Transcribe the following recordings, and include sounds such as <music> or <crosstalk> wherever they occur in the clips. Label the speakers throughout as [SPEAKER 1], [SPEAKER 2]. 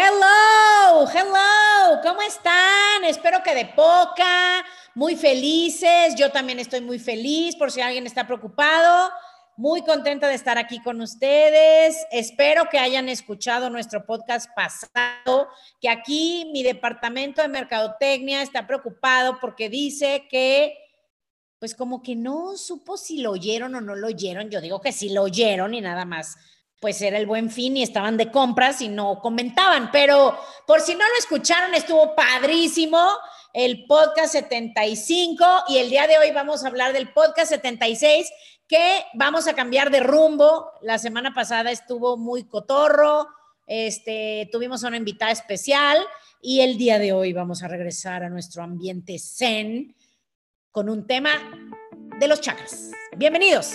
[SPEAKER 1] Hello, hello, ¿cómo están? Espero que de poca, muy felices. Yo también estoy muy feliz por si alguien está preocupado. Muy contenta de estar aquí con ustedes. Espero que hayan escuchado nuestro podcast pasado, que aquí mi departamento de mercadotecnia está preocupado porque dice que, pues como que no supo si lo oyeron o no lo oyeron. Yo digo que sí lo oyeron y nada más pues era el buen fin y estaban de compras y no comentaban, pero por si no lo escucharon, estuvo padrísimo el podcast 75 y el día de hoy vamos a hablar del podcast 76 que vamos a cambiar de rumbo. La semana pasada estuvo muy cotorro, este, tuvimos una invitada especial y el día de hoy vamos a regresar a nuestro ambiente zen con un tema de los chakras. Bienvenidos.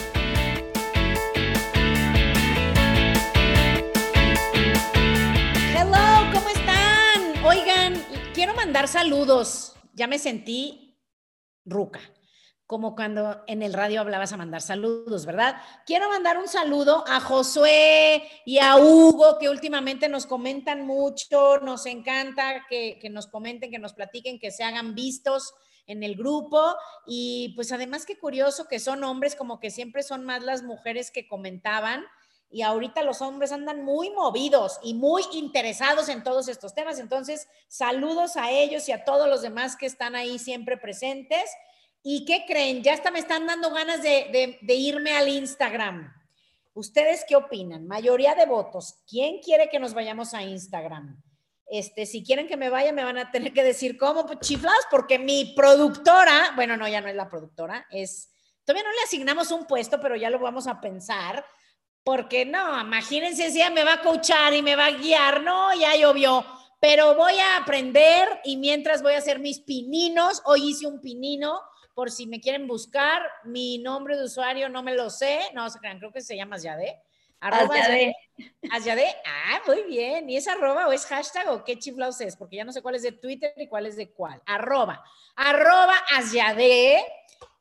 [SPEAKER 1] Mandar saludos. Ya me sentí ruca, como cuando en el radio hablabas a mandar saludos, ¿verdad? Quiero mandar un saludo a Josué y a Hugo, que últimamente nos comentan mucho, nos encanta que, que nos comenten, que nos platiquen, que se hagan vistos en el grupo y pues además qué curioso que son hombres, como que siempre son más las mujeres que comentaban y ahorita los hombres andan muy movidos y muy interesados en todos estos temas. Entonces, saludos a ellos y a todos los demás que están ahí siempre presentes. ¿Y qué creen? Ya hasta me están dando ganas de, irme al Instagram. ¿Ustedes qué opinan? Mayoría de votos. ¿Quién quiere que nos vayamos a Instagram? Este, si quieren que me vaya, me van a tener que decir cómo, pues, chiflados, porque mi productora, bueno, no, ya no es la productora, es, todavía no le asignamos un puesto, pero ya lo vamos a pensar porque no, imagínense si ella me va a coachar y me va a guiar, no, ya llovió, pero voy a aprender y mientras voy a hacer mis pininos, hoy hice un pinino, por si me quieren buscar, mi nombre de usuario no me lo sé, no se crean, creo que se llama Asyade. Arroba Asyade. Ah, muy bien. ¿Y es arroba o es hashtag o qué chiflaos es? Porque ya no sé cuál es de Twitter y cuál es de cuál. Arroba. Arroba Asyade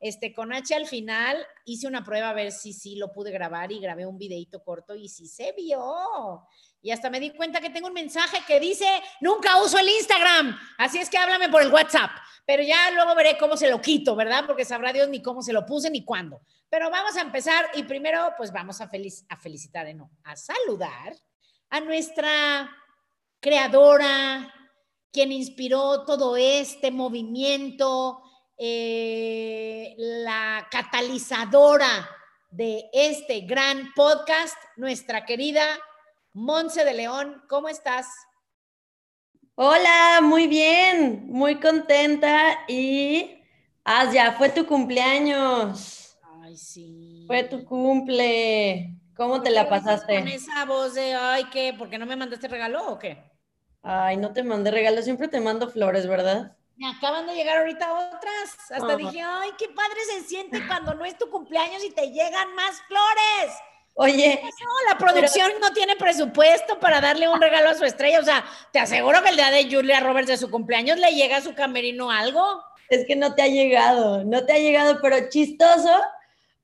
[SPEAKER 1] este, con H al final hice una prueba a ver si sí lo pude grabar y grabé un videito corto y sí se vio. Y hasta me di cuenta que tengo un mensaje que dice, nunca uso el Instagram, así es que háblame por el WhatsApp. Pero ya luego veré cómo se lo quito, ¿verdad? Porque sabrá Dios ni cómo se lo puse ni cuándo. Pero vamos a empezar y primero pues vamos a, feliz, a felicitar, eh, no, a saludar a nuestra creadora, quien inspiró todo este movimiento, eh, la catalizadora de este gran podcast, nuestra querida Monse de León. ¿Cómo estás?
[SPEAKER 2] Hola, muy bien, muy contenta y ah, ya fue tu cumpleaños.
[SPEAKER 1] Ay, sí.
[SPEAKER 2] Fue tu cumple. ¿Cómo te la pasaste?
[SPEAKER 1] Con esa voz de, ay, ¿qué? ¿Por qué no me mandaste regalo o qué?
[SPEAKER 2] Ay, no te mandé regalo, siempre te mando flores, ¿verdad?
[SPEAKER 1] Me acaban de llegar ahorita otras. Hasta dije, ay, qué padre se siente cuando no es tu cumpleaños y te llegan más flores.
[SPEAKER 2] Oye.
[SPEAKER 1] No, la producción no tiene presupuesto para darle un regalo a su estrella. O sea, te aseguro que el día de Julia Roberts de su cumpleaños le llega a su camerino algo.
[SPEAKER 2] Es que no te ha llegado, no te ha llegado, pero chistoso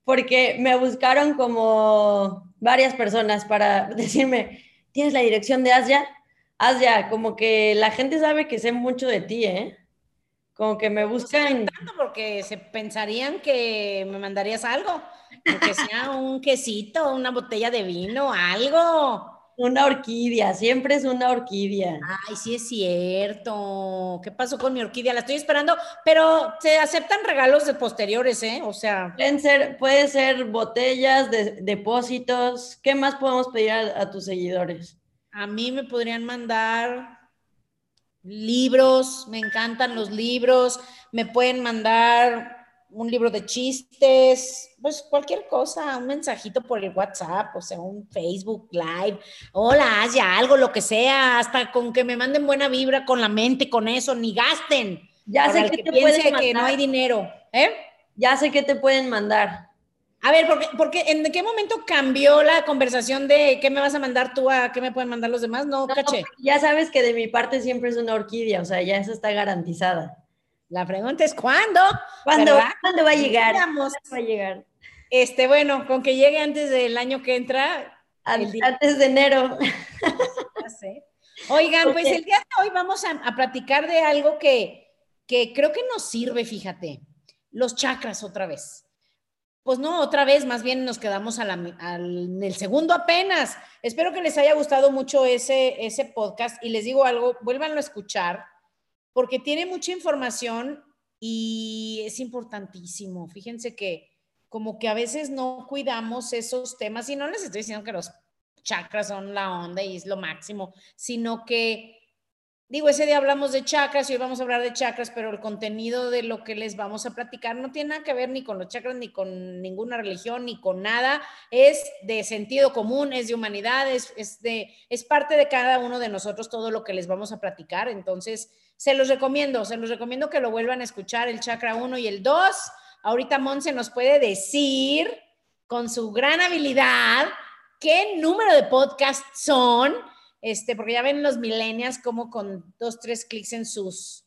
[SPEAKER 2] porque me buscaron como varias personas para <laughs> decirme, ¿tienes la dirección de Asia? Asia, como que la gente sabe que sé mucho de ti, ¿eh? Como que me buscan.
[SPEAKER 1] porque se pensarían que me mandarías algo, aunque sea un quesito, una botella de vino, algo.
[SPEAKER 2] Una orquídea, siempre es una orquídea.
[SPEAKER 1] Ay, sí es cierto. ¿Qué pasó con mi orquídea? La estoy esperando, pero se aceptan regalos de posteriores, ¿eh? O sea.
[SPEAKER 2] Pueden ser, puede ser botellas, de, depósitos. ¿Qué más podemos pedir a tus seguidores?
[SPEAKER 1] A mí me podrían mandar libros, me encantan los libros, me pueden mandar un libro de chistes, pues cualquier cosa, un mensajito por el WhatsApp, o sea, un Facebook Live, hola, haz ya algo, lo que sea, hasta con que me manden buena vibra con la mente, con eso, ni gasten.
[SPEAKER 2] Ya sé que, te pueden
[SPEAKER 1] que no hay dinero, ¿eh?
[SPEAKER 2] Ya sé que te pueden mandar.
[SPEAKER 1] A ver, porque, porque ¿en qué momento cambió la conversación de qué me vas a mandar tú a qué me pueden mandar los demás? No, caché.
[SPEAKER 2] Ya sabes que de mi parte siempre es una orquídea, o sea, ya eso está garantizada.
[SPEAKER 1] La pregunta es ¿cuándo?
[SPEAKER 2] ¿Cuándo, ¿cuándo va a llegar? ¿Cuándo va a llegar?
[SPEAKER 1] Este, bueno, con que llegue antes del año que entra.
[SPEAKER 2] Antes, de enero. <laughs>
[SPEAKER 1] Oigan, pues el día de hoy vamos a, a platicar de algo que, que creo que nos sirve, fíjate. Los chakras otra vez. Pues no, otra vez, más bien nos quedamos al, en el segundo apenas. Espero que les haya gustado mucho ese, ese podcast y les digo algo, vuélvanlo a escuchar porque tiene mucha información y es importantísimo. Fíjense que como que a veces no cuidamos esos temas y no les estoy diciendo que los chakras son la onda y es lo máximo, sino que Digo, ese día hablamos de chakras y hoy vamos a hablar de chakras, pero el contenido de lo que les vamos a platicar no tiene nada que ver ni con los chakras, ni con ninguna religión, ni con nada. Es de sentido común, es de humanidad, es, de, es parte de cada uno de nosotros todo lo que les vamos a platicar. Entonces, se los recomiendo, se los recomiendo que lo vuelvan a escuchar, el chakra 1 y el 2. Ahorita Monse nos puede decir con su gran habilidad qué número de podcast son este, porque ya ven los millennials como con dos, tres clics en sus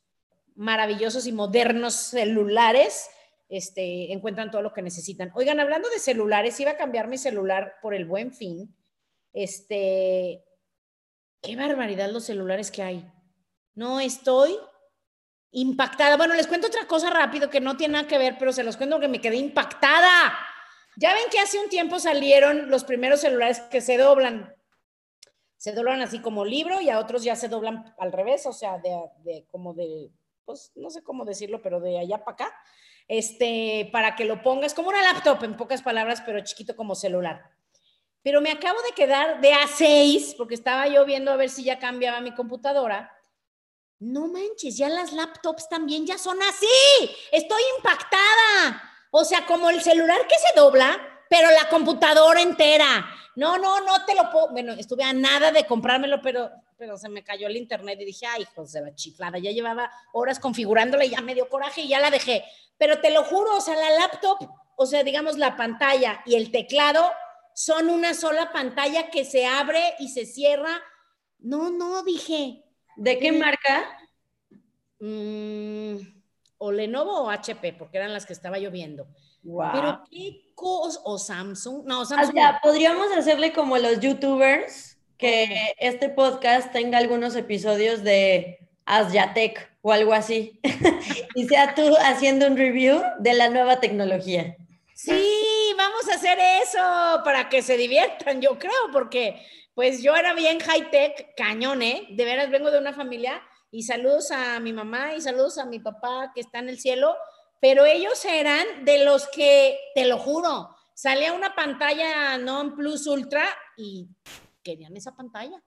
[SPEAKER 1] maravillosos y modernos celulares, este, encuentran todo lo que necesitan. Oigan, hablando de celulares, iba a cambiar mi celular por el buen fin. Este, qué barbaridad los celulares que hay. No estoy impactada. Bueno, les cuento otra cosa rápido que no tiene nada que ver, pero se los cuento que me quedé impactada. Ya ven que hace un tiempo salieron los primeros celulares que se doblan se doblan así como libro y a otros ya se doblan al revés, o sea, de, como de, pues no sé cómo decirlo, pero de allá para acá, este, para que lo pongas como una laptop, en pocas palabras, pero chiquito como celular. Pero me acabo de quedar de A6, porque estaba yo viendo a ver si ya cambiaba mi computadora. No manches, ya las laptops también ya son así. Estoy impactada. O sea, como el celular que se dobla, pero la computadora entera. No, no, no te lo puedo. Bueno, estuve a nada de comprármelo, pero, pero se me cayó el internet y dije, ay, hijos de la chiflada. Ya llevaba horas configurándola y ya me dio coraje y ya la dejé. Pero te lo juro, o sea, la laptop, o sea, digamos, la pantalla y el teclado son una sola pantalla que se abre y se cierra. No, no, dije.
[SPEAKER 2] ¿De qué marca?
[SPEAKER 1] Mm, o Lenovo o HP, porque eran las que estaba yo viendo. Pero qué cosas, o Samsung, no, Samsung.
[SPEAKER 2] O podríamos hacerle como los youtubers, que este podcast tenga algunos episodios de Asyatech o algo así, <laughs> y sea tú haciendo un review de la nueva tecnología.
[SPEAKER 1] Sí, vamos a hacer eso para que se diviertan, yo creo, porque pues yo era bien high tech, cañón, ¿eh? De veras vengo de una familia y saludos a mi mamá y saludos a mi papá que está en el cielo, pero ellos eran de los que, te lo juro, salía una pantalla non plus ultra y querían esa pantalla.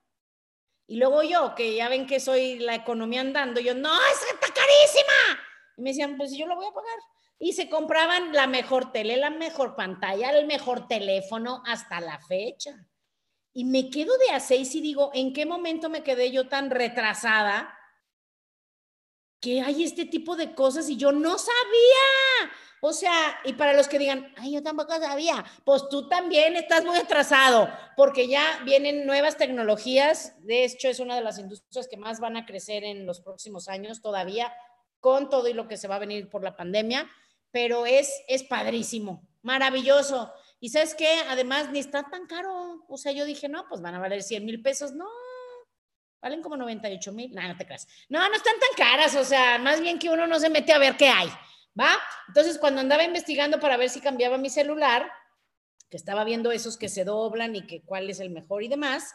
[SPEAKER 1] Y luego yo, que ya ven que soy la economía andando, yo, no, esa está carísima. Y me decían, pues yo lo voy a pagar. Y se compraban la mejor tele, la mejor pantalla, el mejor teléfono hasta la fecha. Y me quedo de a seis y digo, ¿en qué momento me quedé yo tan retrasada? Que hay este tipo de cosas y yo no sabía. O sea, y para los que digan, ay, yo tampoco sabía, pues tú también estás muy atrasado, porque ya vienen nuevas tecnologías. De hecho, es una de las industrias que más van a crecer en los próximos años todavía, con todo y lo que se va a venir por la pandemia, pero es, es padrísimo, maravilloso. Y sabes qué, además ni está tan caro. O sea, yo dije, no, pues van a valer 100 mil pesos. No, Valen como 98 mil. No, no te creas. No, no están tan caras. O sea, más bien que uno no se mete a ver qué hay. ¿Va? Entonces, cuando andaba investigando para ver si cambiaba mi celular, que estaba viendo esos que se doblan y que cuál es el mejor y demás,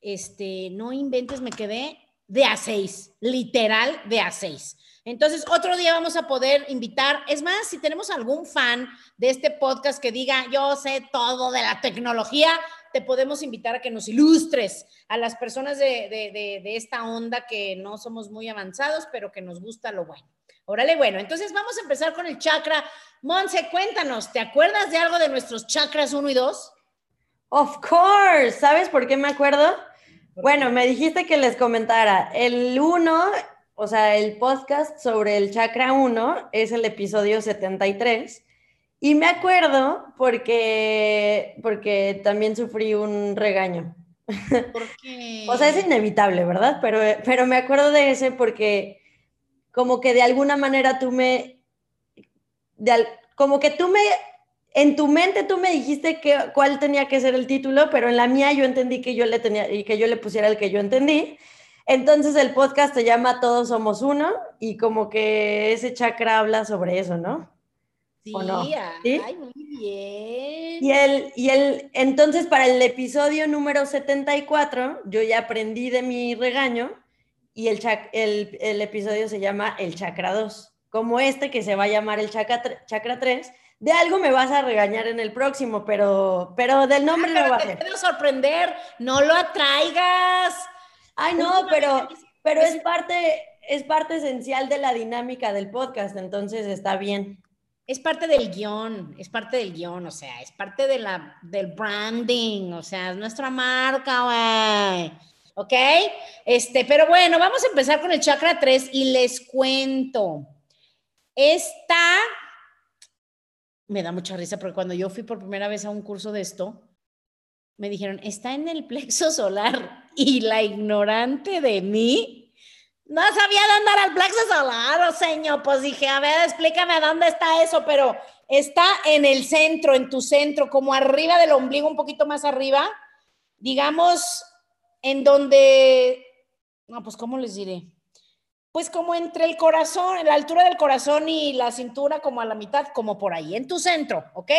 [SPEAKER 1] este, no inventes, me quedé de a 6, literal de a 6. Entonces, otro día vamos a poder invitar, es más, si tenemos algún fan de este podcast que diga, yo sé todo de la tecnología, te podemos invitar a que nos ilustres a las personas de, de, de, esta onda que no somos muy avanzados, pero que nos gusta lo bueno. Órale, bueno, entonces vamos a empezar con el chakra. Monse, cuéntanos, ¿te acuerdas de algo de nuestros chakras 1 y 2?
[SPEAKER 2] Of course. ¿Sabes por qué me acuerdo? Bueno, me dijiste que les comentara. El 1, o sea, el podcast sobre el chakra 1 es el episodio 73 y me acuerdo porque, porque también sufrí un regaño. <laughs> ¿Por qué? o sea, es inevitable, ¿verdad? Pero, pero me acuerdo de ese porque como que de alguna manera tú me, como que tú me, en tu mente tú me dijiste que, cuál tenía que ser el título, pero en la mía yo entendí que yo le tenía y que yo le pusiera el que yo entendí. Entonces el podcast se llama Todos somos uno y como que ese chakra habla sobre eso, ¿no?
[SPEAKER 1] Sí, ay, muy bien.
[SPEAKER 2] Y el, y el, entonces para el episodio número 74, yo ya aprendí de mi regaño y el, el, el, episodio se llama El Chakra 2. Como este que se va a llamar el Chakra, chakra 3, de algo me vas a regañar en el próximo, pero, pero del nombre
[SPEAKER 1] ah,
[SPEAKER 2] no va
[SPEAKER 1] a
[SPEAKER 2] ser.
[SPEAKER 1] Te sorprender, no lo atraigas.
[SPEAKER 2] Ay, no, pero, pero es parte, es parte esencial de la dinámica del podcast, entonces está bien
[SPEAKER 1] es parte del guion, es parte del guion, o sea, es parte de la, del branding, o sea, es nuestra marca, güey. ¿Ok? Este, pero bueno, vamos a empezar con el chakra 3 y les cuento. Esta me da mucha risa porque cuando yo fui por primera vez a un curso de esto, me dijeron, está en el plexo solar <laughs> y la ignorante de mí no sabía dónde era el plexo solar, señor. Pues dije, a ver, explícame dónde está eso, pero está en el centro, en tu centro, como arriba del ombligo, un poquito más arriba. Digamos, en donde, no, pues, ¿cómo les diré? Pues como entre el corazón, en la altura del corazón y la cintura, como a la mitad, como por ahí, en tu centro, ¿ok?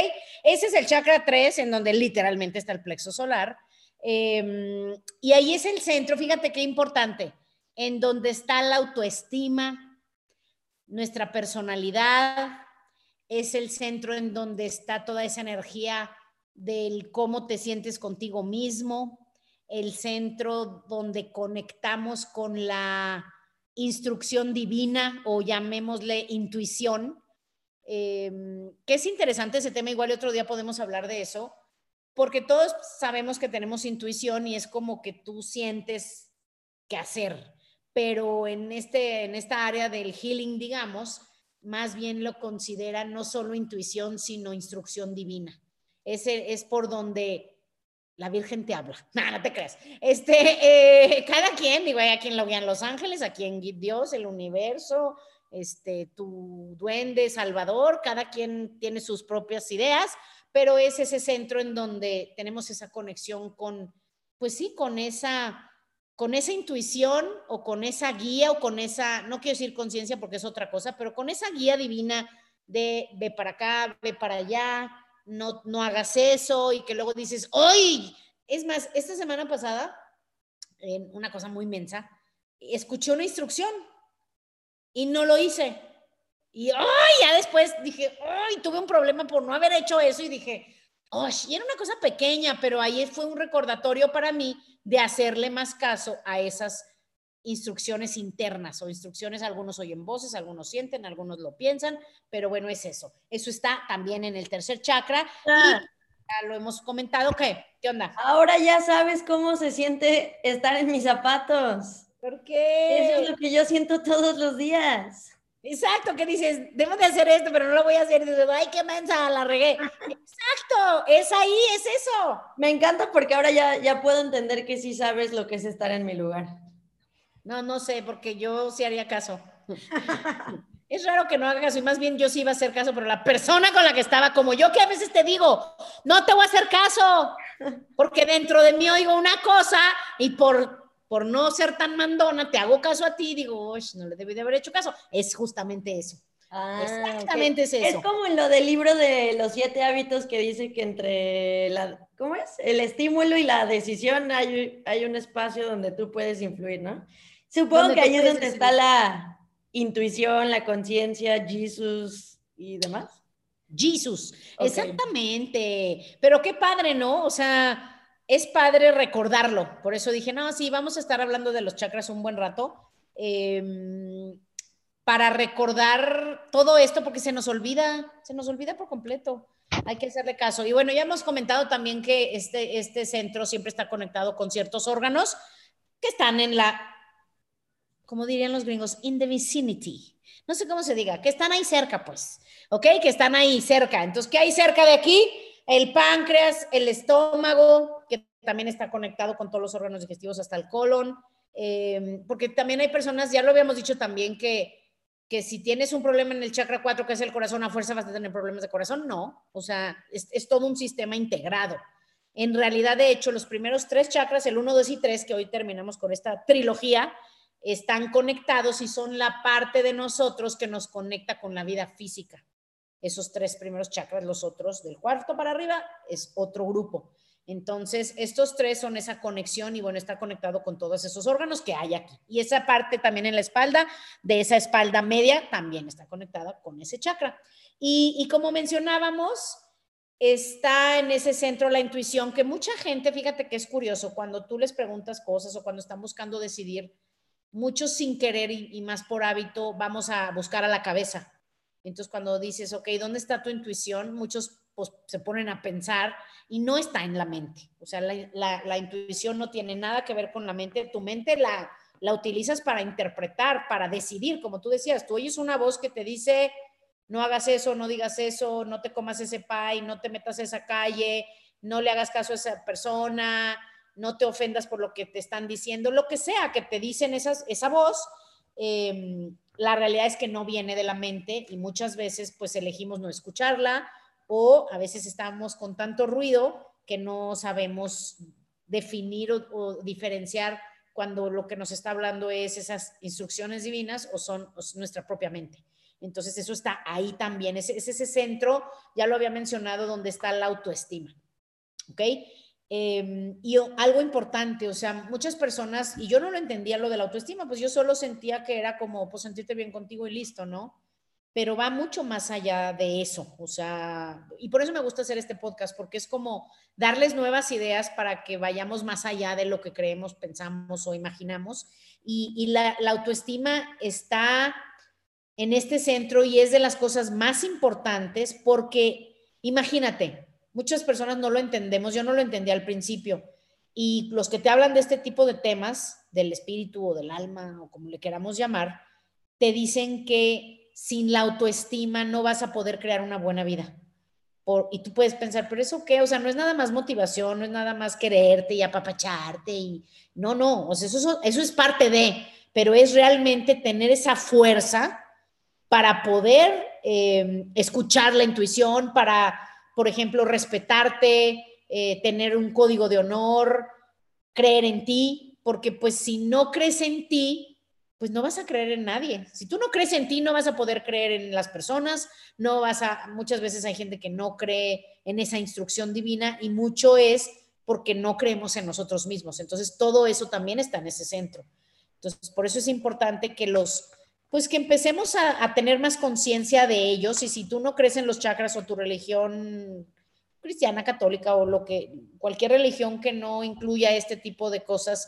[SPEAKER 1] Ese es el chakra 3, en donde literalmente está el plexo solar. Em, y ahí es el centro, fíjate qué importante en donde está la autoestima, nuestra personalidad, es el centro en donde está toda esa energía del cómo te sientes contigo mismo, el centro donde conectamos con la instrucción divina o llamémosle intuición, em, que es interesante ese tema, igual otro día podemos hablar de eso, porque todos sabemos que tenemos intuición y es como que tú sientes qué hacer, pero en, este, en esta área del healing, digamos, más bien lo considera no solo intuición, sino instrucción divina. Ese es por donde la Virgen te habla. <laughs> No, no te creas. Este, eh, cada quien, digo, a quien lo guían los ángeles, a quien Dios, el universo, este, tu duende, Salvador, cada quien tiene sus propias ideas, pero es ese centro en donde tenemos esa conexión con, pues sí, con esa con esa intuición o con esa guía o con esa, no quiero decir conciencia porque es otra cosa, pero con esa guía divina de ve para acá, ve para allá, no, no hagas eso y que luego dices, ¡ay! Es más, esta semana pasada, en una cosa muy inmensa, escuché una instrucción y no lo hice. Y ¡ay! ya después dije, ¡ay! Tuve un problema por no haber hecho eso y dije, ¡ay! Y era una cosa pequeña, pero ahí fue un recordatorio para mí de hacerle más caso a esas instrucciones internas o instrucciones, algunos oyen voces, algunos sienten, algunos lo piensan, pero bueno, es eso. Eso está también en el tercer chakra y ah. ya lo hemos comentado. ¿Qué? ¿Qué onda?
[SPEAKER 2] Ahora ya sabes cómo se siente estar en mis zapatos.
[SPEAKER 1] ¿Por qué?
[SPEAKER 2] Eso es lo que yo siento todos los días.
[SPEAKER 1] Exacto, que dices, debo de hacer esto, pero no lo voy a hacer. Y dices, ay, qué mensa, la regué. Exacto, <laughs> es ahí, es eso.
[SPEAKER 2] Me encanta porque ahora ya, ya puedo entender que sí sabes lo que es estar en mi lugar.
[SPEAKER 1] No, no sé, porque yo sí haría caso. <laughs> es raro que no haga caso y más bien yo sí iba a hacer caso, pero la persona con la que estaba, como yo que a veces te digo, no te voy a hacer caso, porque dentro de mí oigo una cosa y por por no ser tan mandona, te hago caso a ti, digo, no le debí de haber hecho caso. Es justamente eso. Ah, Exactamente es eso.
[SPEAKER 2] Es como en lo del libro de los siete hábitos que dice que entre la, ¿cómo es? El estímulo y la decisión hay, hay un espacio donde tú puedes influir, ¿no? Supongo que ahí es donde está la intuición, la conciencia, Jesús y demás.
[SPEAKER 1] Jesús, exactamente. Pero qué padre, ¿no? O sea, es padre recordarlo. Por eso dije, no, sí, vamos a estar hablando de los chakras un buen rato. Em, para recordar todo esto, porque se nos olvida, se nos olvida por completo. Hay que hacerle caso. Y bueno, ya hemos comentado también que este, este centro siempre está conectado con ciertos órganos que están en la, como dirían los gringos, in the vicinity. No sé cómo se diga, que están ahí cerca, pues. ¿Ok? Que están ahí cerca. Entonces, ¿qué hay cerca de aquí? El páncreas, el estómago, que también está conectado con todos los órganos digestivos hasta el colon. Eh, porque también hay personas, ya lo habíamos dicho también, que que si tienes un problema en el chakra 4, que es el corazón, a fuerza vas a tener problemas de corazón. No, o sea, es, todo un sistema integrado. En realidad, de hecho, los primeros tres chakras, el 1, 2 y 3, que hoy terminamos con esta trilogía, están conectados y son la parte de nosotros que nos conecta con la vida física. Esos tres primeros chakras, los otros del cuarto para arriba, es otro grupo. Entonces, estos tres son esa conexión y bueno, está conectado con todos esos órganos que hay aquí. Y esa parte también en la espalda, de esa espalda media, también está conectada con ese chakra. Y, como mencionábamos, está en ese centro la intuición que mucha gente, fíjate que es curioso, cuando tú les preguntas cosas o cuando están buscando decidir, muchos sin querer y, más por hábito, vamos a buscar a la cabeza. Entonces, cuando dices, ok, ¿dónde está tu intuición? Muchos pues, se ponen a pensar y no está en la mente. O sea, la, intuición no tiene nada que ver con la mente. Tu mente la, la utilizas para interpretar, para decidir, como tú decías, tú oyes una voz que te dice, no hagas eso, no digas eso, no te comas ese pie, no te metas a esa calle, no le hagas caso a esa persona, no te ofendas por lo que te están diciendo, lo que sea que te dicen esas, esa voz, em, la realidad es que no viene de la mente y muchas veces pues elegimos no escucharla o a veces estamos con tanto ruido que no sabemos definir o, diferenciar cuando lo que nos está hablando es esas instrucciones divinas o son nuestra propia mente. Entonces eso está ahí también, es, es, ese centro, ya lo había mencionado, donde está la autoestima. ¿Ok? Em, y algo importante, o sea, muchas personas, y yo no lo entendía lo de la autoestima, pues yo solo sentía que era como, pues sentirte bien contigo y listo, ¿no? Pero va mucho más allá de eso, o sea, y por eso me gusta hacer este podcast, porque es como darles nuevas ideas para que vayamos más allá de lo que creemos, pensamos o imaginamos. Y, la, autoestima está en este centro y es de las cosas más importantes porque, imagínate, muchas personas no lo entendemos, yo no lo entendía al principio, y los que te hablan de este tipo de temas, del espíritu o del alma o como le queramos llamar, te dicen que sin la autoestima no vas a poder crear una buena vida. Y tú puedes pensar, pero eso qué, o sea, no es nada más motivación, no es nada más quererte y apapacharte y no, no, o sea, eso, eso es parte de, pero es realmente tener esa fuerza para poder eh, escuchar la intuición, para, por ejemplo, respetarte, eh, tener un código de honor, creer en ti, porque pues si no crees en ti, pues no vas a creer en nadie. Si tú no crees en ti, no vas a poder creer en las personas, no vas a, muchas veces hay gente que no cree en esa instrucción divina y mucho es porque no creemos en nosotros mismos. Entonces, todo eso también está en ese centro. Entonces, por eso es importante que los, pues que empecemos a, a tener más conciencia de ellos y si tú no crees en los chakras o tu religión cristiana, católica o lo que, cualquier religión que no incluya este tipo de cosas,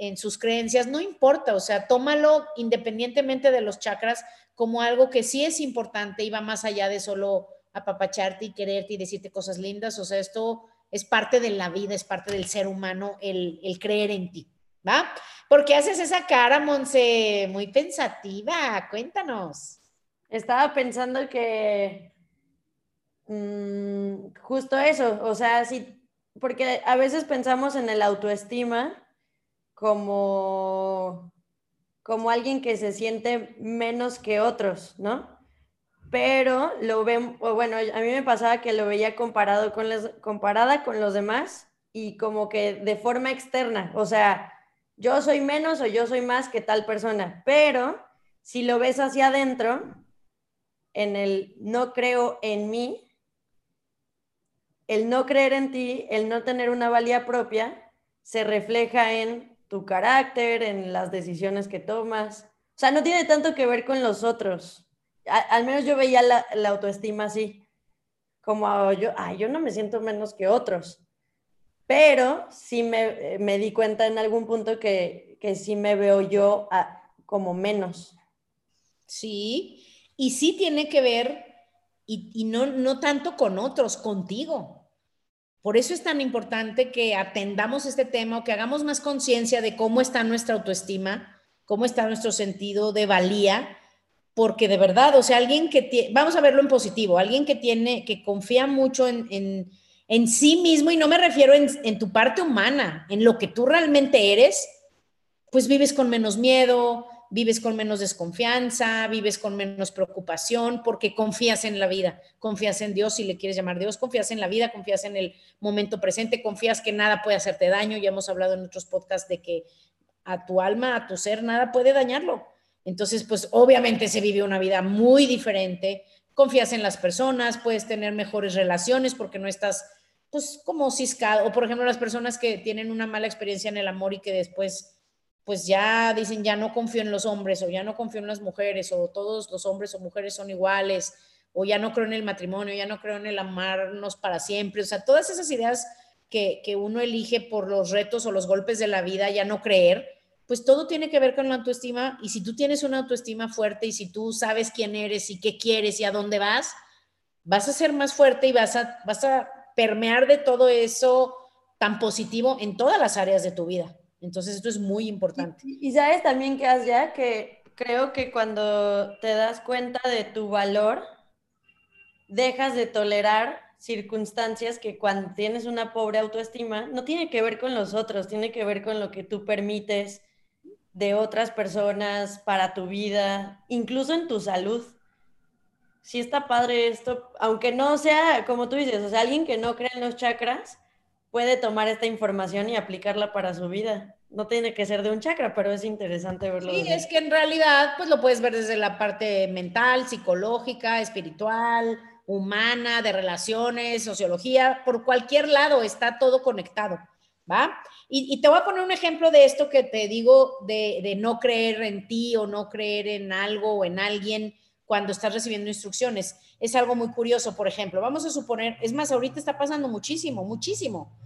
[SPEAKER 1] en sus creencias, no importa, o sea, tómalo independientemente de los chakras como algo que sí es importante y va más allá de solo apapacharte y quererte y decirte cosas lindas, o sea, esto es parte de la vida, es parte del ser humano el, creer en ti, ¿va? porque haces esa cara, Monse? Muy pensativa, cuéntanos.
[SPEAKER 2] Estaba pensando que mm, justo eso, o sea, sí, porque a veces pensamos en el autoestima como, como alguien que se siente menos que otros, ¿no? Pero lo ven, bueno, a mí me pasaba que lo veía comparado con los, comparada con los demás y como que de forma externa, o sea, yo soy menos o yo soy más que tal persona, pero si lo ves hacia adentro, en el no creo en mí, el no creer en ti, el no tener una valía propia, se refleja en tu carácter, en las decisiones que tomas. O sea, no tiene tanto que ver con los otros. al menos yo veía la, autoestima así, como yo, ay, yo no me siento menos que otros. pero sí me, me di cuenta en algún punto que, que sí me veo yo como menos.
[SPEAKER 1] Sí, y sí tiene que ver, y, y no, no tanto con otros, contigo. Por eso es tan importante que atendamos este tema o que hagamos más conciencia de cómo está nuestra autoestima, cómo está nuestro sentido de valía, porque de verdad, o sea, alguien que, vamos a verlo en positivo, alguien que tiene, que confía mucho en, en, sí mismo, y no me refiero en tu parte humana, en lo que tú realmente eres, pues vives con menos miedo, vives con menos desconfianza, vives con menos preocupación, porque confías en la vida, confías en Dios, si le quieres llamar Dios, confías en la vida, confías en el momento presente, confías que nada puede hacerte daño. Ya hemos hablado en otros podcasts de que a tu alma, a tu ser, nada puede dañarlo. Entonces, pues obviamente se vive una vida muy diferente, confías en las personas, puedes tener mejores relaciones porque no estás, pues, como ciscado, o por ejemplo, las personas que tienen una mala experiencia en el amor y que después pues ya dicen, ya no confío en los hombres o ya no confío en las mujeres o todos los hombres o mujeres son iguales o ya no creo en el matrimonio, ya no creo en el amarnos para siempre. O sea, todas esas ideas que, que uno elige por los retos o los golpes de la vida, ya no creer, pues todo tiene que ver con la autoestima y si tú tienes una autoestima fuerte y si tú sabes quién eres y qué quieres y a dónde vas, vas a ser más fuerte y vas a, vas a permear de todo eso tan positivo en todas las áreas de tu vida. Entonces esto es muy importante.
[SPEAKER 2] Y, sabes también que ya que creo que cuando te das cuenta de tu valor, dejas de tolerar circunstancias que cuando tienes una pobre autoestima no tiene que ver con los otros, tiene que ver con lo que tú permites de otras personas para tu vida, incluso en tu salud. Sí está padre esto, aunque no sea, como tú dices, o sea, alguien que no cree en los chakras, puede tomar esta información y aplicarla para su vida. No tiene que ser de un chakra, pero es interesante verlo.
[SPEAKER 1] Sí, es que en realidad, pues lo puedes ver desde la parte mental, psicológica, espiritual, humana, de relaciones, sociología, por cualquier lado está todo conectado, ¿va? Y, te voy a poner un ejemplo de esto que te digo de, de no creer en ti o no creer en algo o en alguien cuando estás recibiendo instrucciones. Es algo muy curioso, por ejemplo, vamos a suponer, es más, ahorita está pasando muchísimo, muchísimo.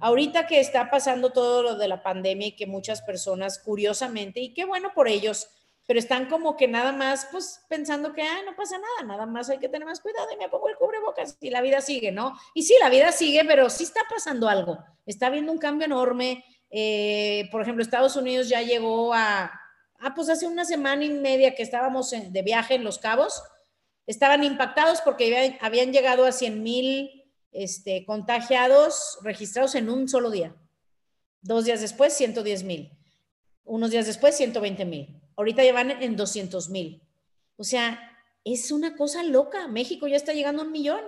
[SPEAKER 1] Ahorita que está pasando todo lo de la pandemia y que muchas personas, curiosamente, y qué bueno por ellos, pero están como que nada más, pues pensando que, ah, no pasa nada, nada más hay que tener más cuidado y me pongo el cubrebocas y la vida sigue, ¿no? Y sí, la vida sigue, pero sí está pasando algo. Está habiendo un cambio enorme. Eh, por ejemplo, Estados Unidos ya llegó a, ah, pues hace una semana y media que estábamos de viaje en Los Cabos, estaban impactados porque habían, llegado a 100 mil este, contagiados registrados en un solo día. Dos días después, 110 mil. Unos días después, 120 mil. Ahorita ya van en 200 mil. O sea, es una cosa loca. México ya está llegando a un millón.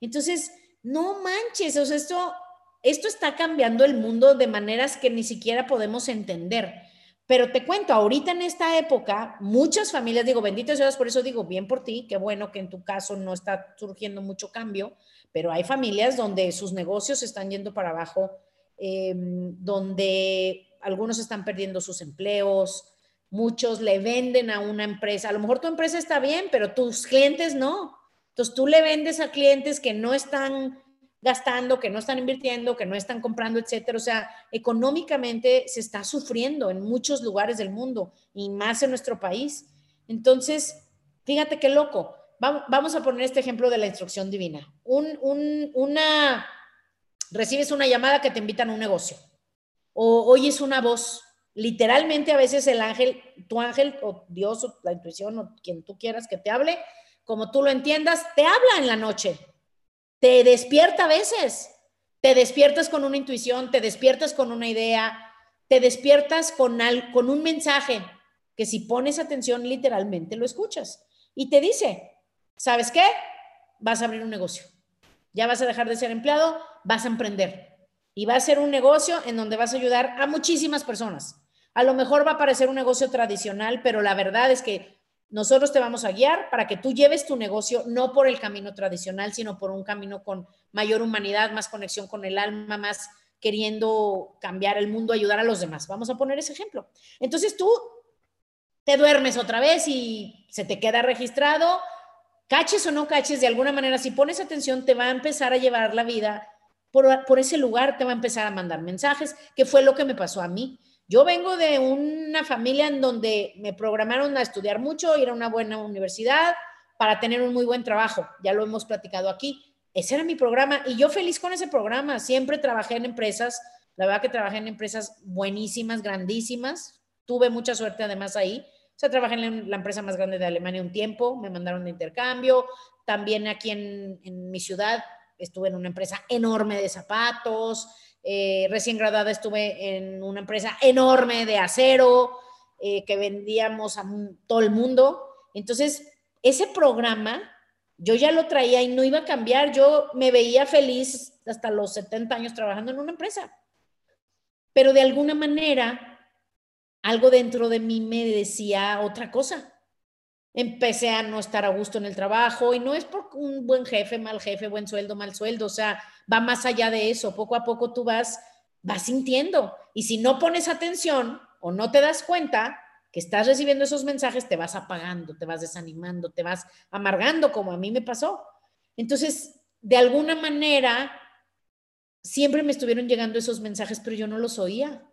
[SPEAKER 1] Entonces, no manches, o sea, esto, esto está cambiando el mundo de maneras que ni siquiera podemos entender. Pero te cuento, ahorita en esta época, muchas familias, digo, bendito seas, por eso digo, bien por ti, qué bueno que en tu caso no está surgiendo mucho cambio, pero hay familias donde sus negocios están yendo para abajo, em, donde algunos están perdiendo sus empleos, muchos le venden a una empresa, a lo mejor tu empresa está bien, pero tus clientes no. Entonces tú le vendes a clientes que no están gastando, que no están invirtiendo, que no están comprando, etcétera. O sea, económicamente se está sufriendo en muchos lugares del mundo y más en nuestro país. Entonces, fíjate qué loco. Vamos a poner este ejemplo de la instrucción divina. una, recibes una llamada que te invitan a un negocio o oyes una voz. Literalmente a veces el ángel, tu ángel o Dios o la intuición o quien tú quieras que te hable, como tú lo entiendas, te habla en la noche te despierta a veces. Te despiertas con una intuición, te despiertas con una idea, te despiertas con, con un mensaje que si pones atención literalmente lo escuchas. Y te dice, ¿sabes qué? Vas a abrir un negocio. Ya vas a dejar de ser empleado, vas a emprender. Y va a ser un negocio en donde vas a ayudar a muchísimas personas. A lo mejor va a parecer un negocio tradicional, pero la verdad es que nosotros te vamos a guiar para que tú lleves tu negocio no por el camino tradicional, sino por un camino con mayor humanidad, más conexión con el alma, más queriendo cambiar el mundo, ayudar a los demás. Vamos a poner ese ejemplo. Entonces tú te duermes otra vez y se te queda registrado, caches o no caches, de alguna manera, si pones atención, te va a empezar a llevar la vida por, por ese lugar te va a empezar a mandar mensajes, que fue lo que me pasó a mí. Yo vengo de una familia en donde me programaron a estudiar mucho, ir a una buena universidad para tener un muy buen trabajo. Ya lo hemos platicado aquí. Ese era mi programa y yo feliz con ese programa. Siempre trabajé en empresas, la verdad que trabajé en empresas buenísimas, grandísimas. Tuve mucha suerte además ahí. O sea, trabajé en la empresa más grande de Alemania un tiempo, me mandaron de intercambio. También aquí en, en mi ciudad estuve en una empresa enorme de zapatos, eh, recién graduada estuve en una empresa enorme de acero eh, que vendíamos a todo el mundo. Entonces, ese programa yo ya lo traía y no iba a cambiar. Yo me veía feliz hasta los 70 años trabajando en una empresa. Pero de alguna manera, algo dentro de mí me decía otra cosa empecé a no estar a gusto en el trabajo y no es por un buen jefe, mal jefe, buen sueldo, mal sueldo, o sea, va más allá de eso, poco a poco tú vas, vas sintiendo y si no pones atención o no te das cuenta que estás recibiendo esos mensajes, te vas apagando, te vas desanimando, te vas amargando como a mí me pasó. Entonces, de alguna manera, siempre me estuvieron llegando esos mensajes, pero yo no los oía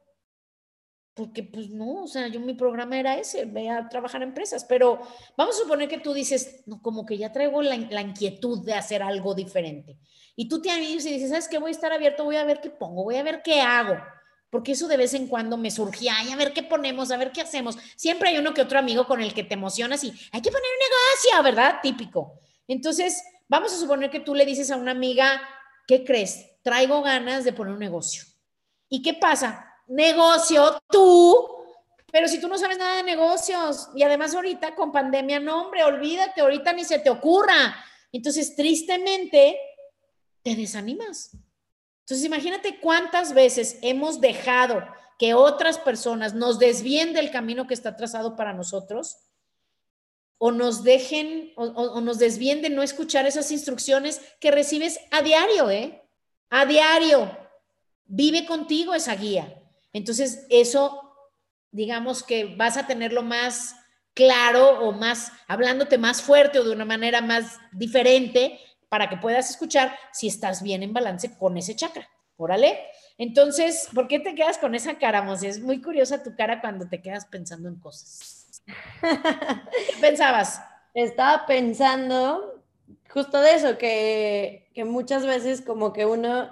[SPEAKER 1] porque pues no, o sea, yo mi programa era ese, ve a trabajar en empresas, pero vamos a suponer que tú dices, no, como que ya traigo la, la inquietud de hacer algo diferente. Y tú te animas y dices, ¿sabes qué? Voy a estar abierto, voy a ver qué pongo, voy a ver qué hago. Porque eso de vez en cuando me surgía, ay, a ver qué ponemos, a ver qué hacemos. Siempre hay uno que otro amigo con el que te emocionas y hay que poner un negocio, ¿verdad? Típico. Entonces, vamos a suponer que tú le dices a una amiga, ¿qué crees? Traigo ganas de poner un negocio. ¿Y qué pasa? Negocio tú, pero si tú no sabes nada de negocios y además ahorita con pandemia, no, hombre, olvídate, ahorita ni se te ocurra. Entonces, tristemente, te desanimas. Entonces, imagínate cuántas veces hemos dejado que otras personas nos desvíen del camino que está trazado para nosotros o nos dejen o, o, nos desvíen de no escuchar esas instrucciones que recibes a diario, ¿eh? A diario. Vive contigo esa guía. Entonces, eso, digamos que vas a tenerlo más claro o más, hablándote más fuerte o de una manera más diferente para que puedas escuchar si estás bien en balance con ese chakra. Órale. Entonces, ¿por qué te quedas con esa cara, Mos? Es muy curiosa tu cara cuando te quedas pensando en cosas. ¿Qué pensabas?
[SPEAKER 2] Estaba pensando justo de eso, que, que muchas veces como que uno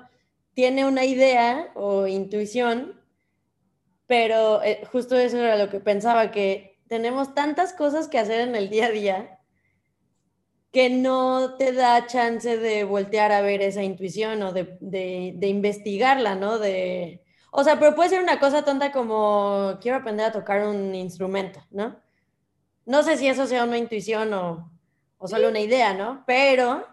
[SPEAKER 2] tiene una idea o intuición pero eh, justo eso era lo que pensaba, que tenemos tantas cosas que hacer en el día a día que no te da chance de voltear a ver esa intuición o de, de, investigarla, ¿no? De, o sea, pero puede ser una cosa tonta como quiero aprender a tocar un instrumento, ¿no? No sé si eso sea una intuición o, o solo una idea, ¿no? Pero,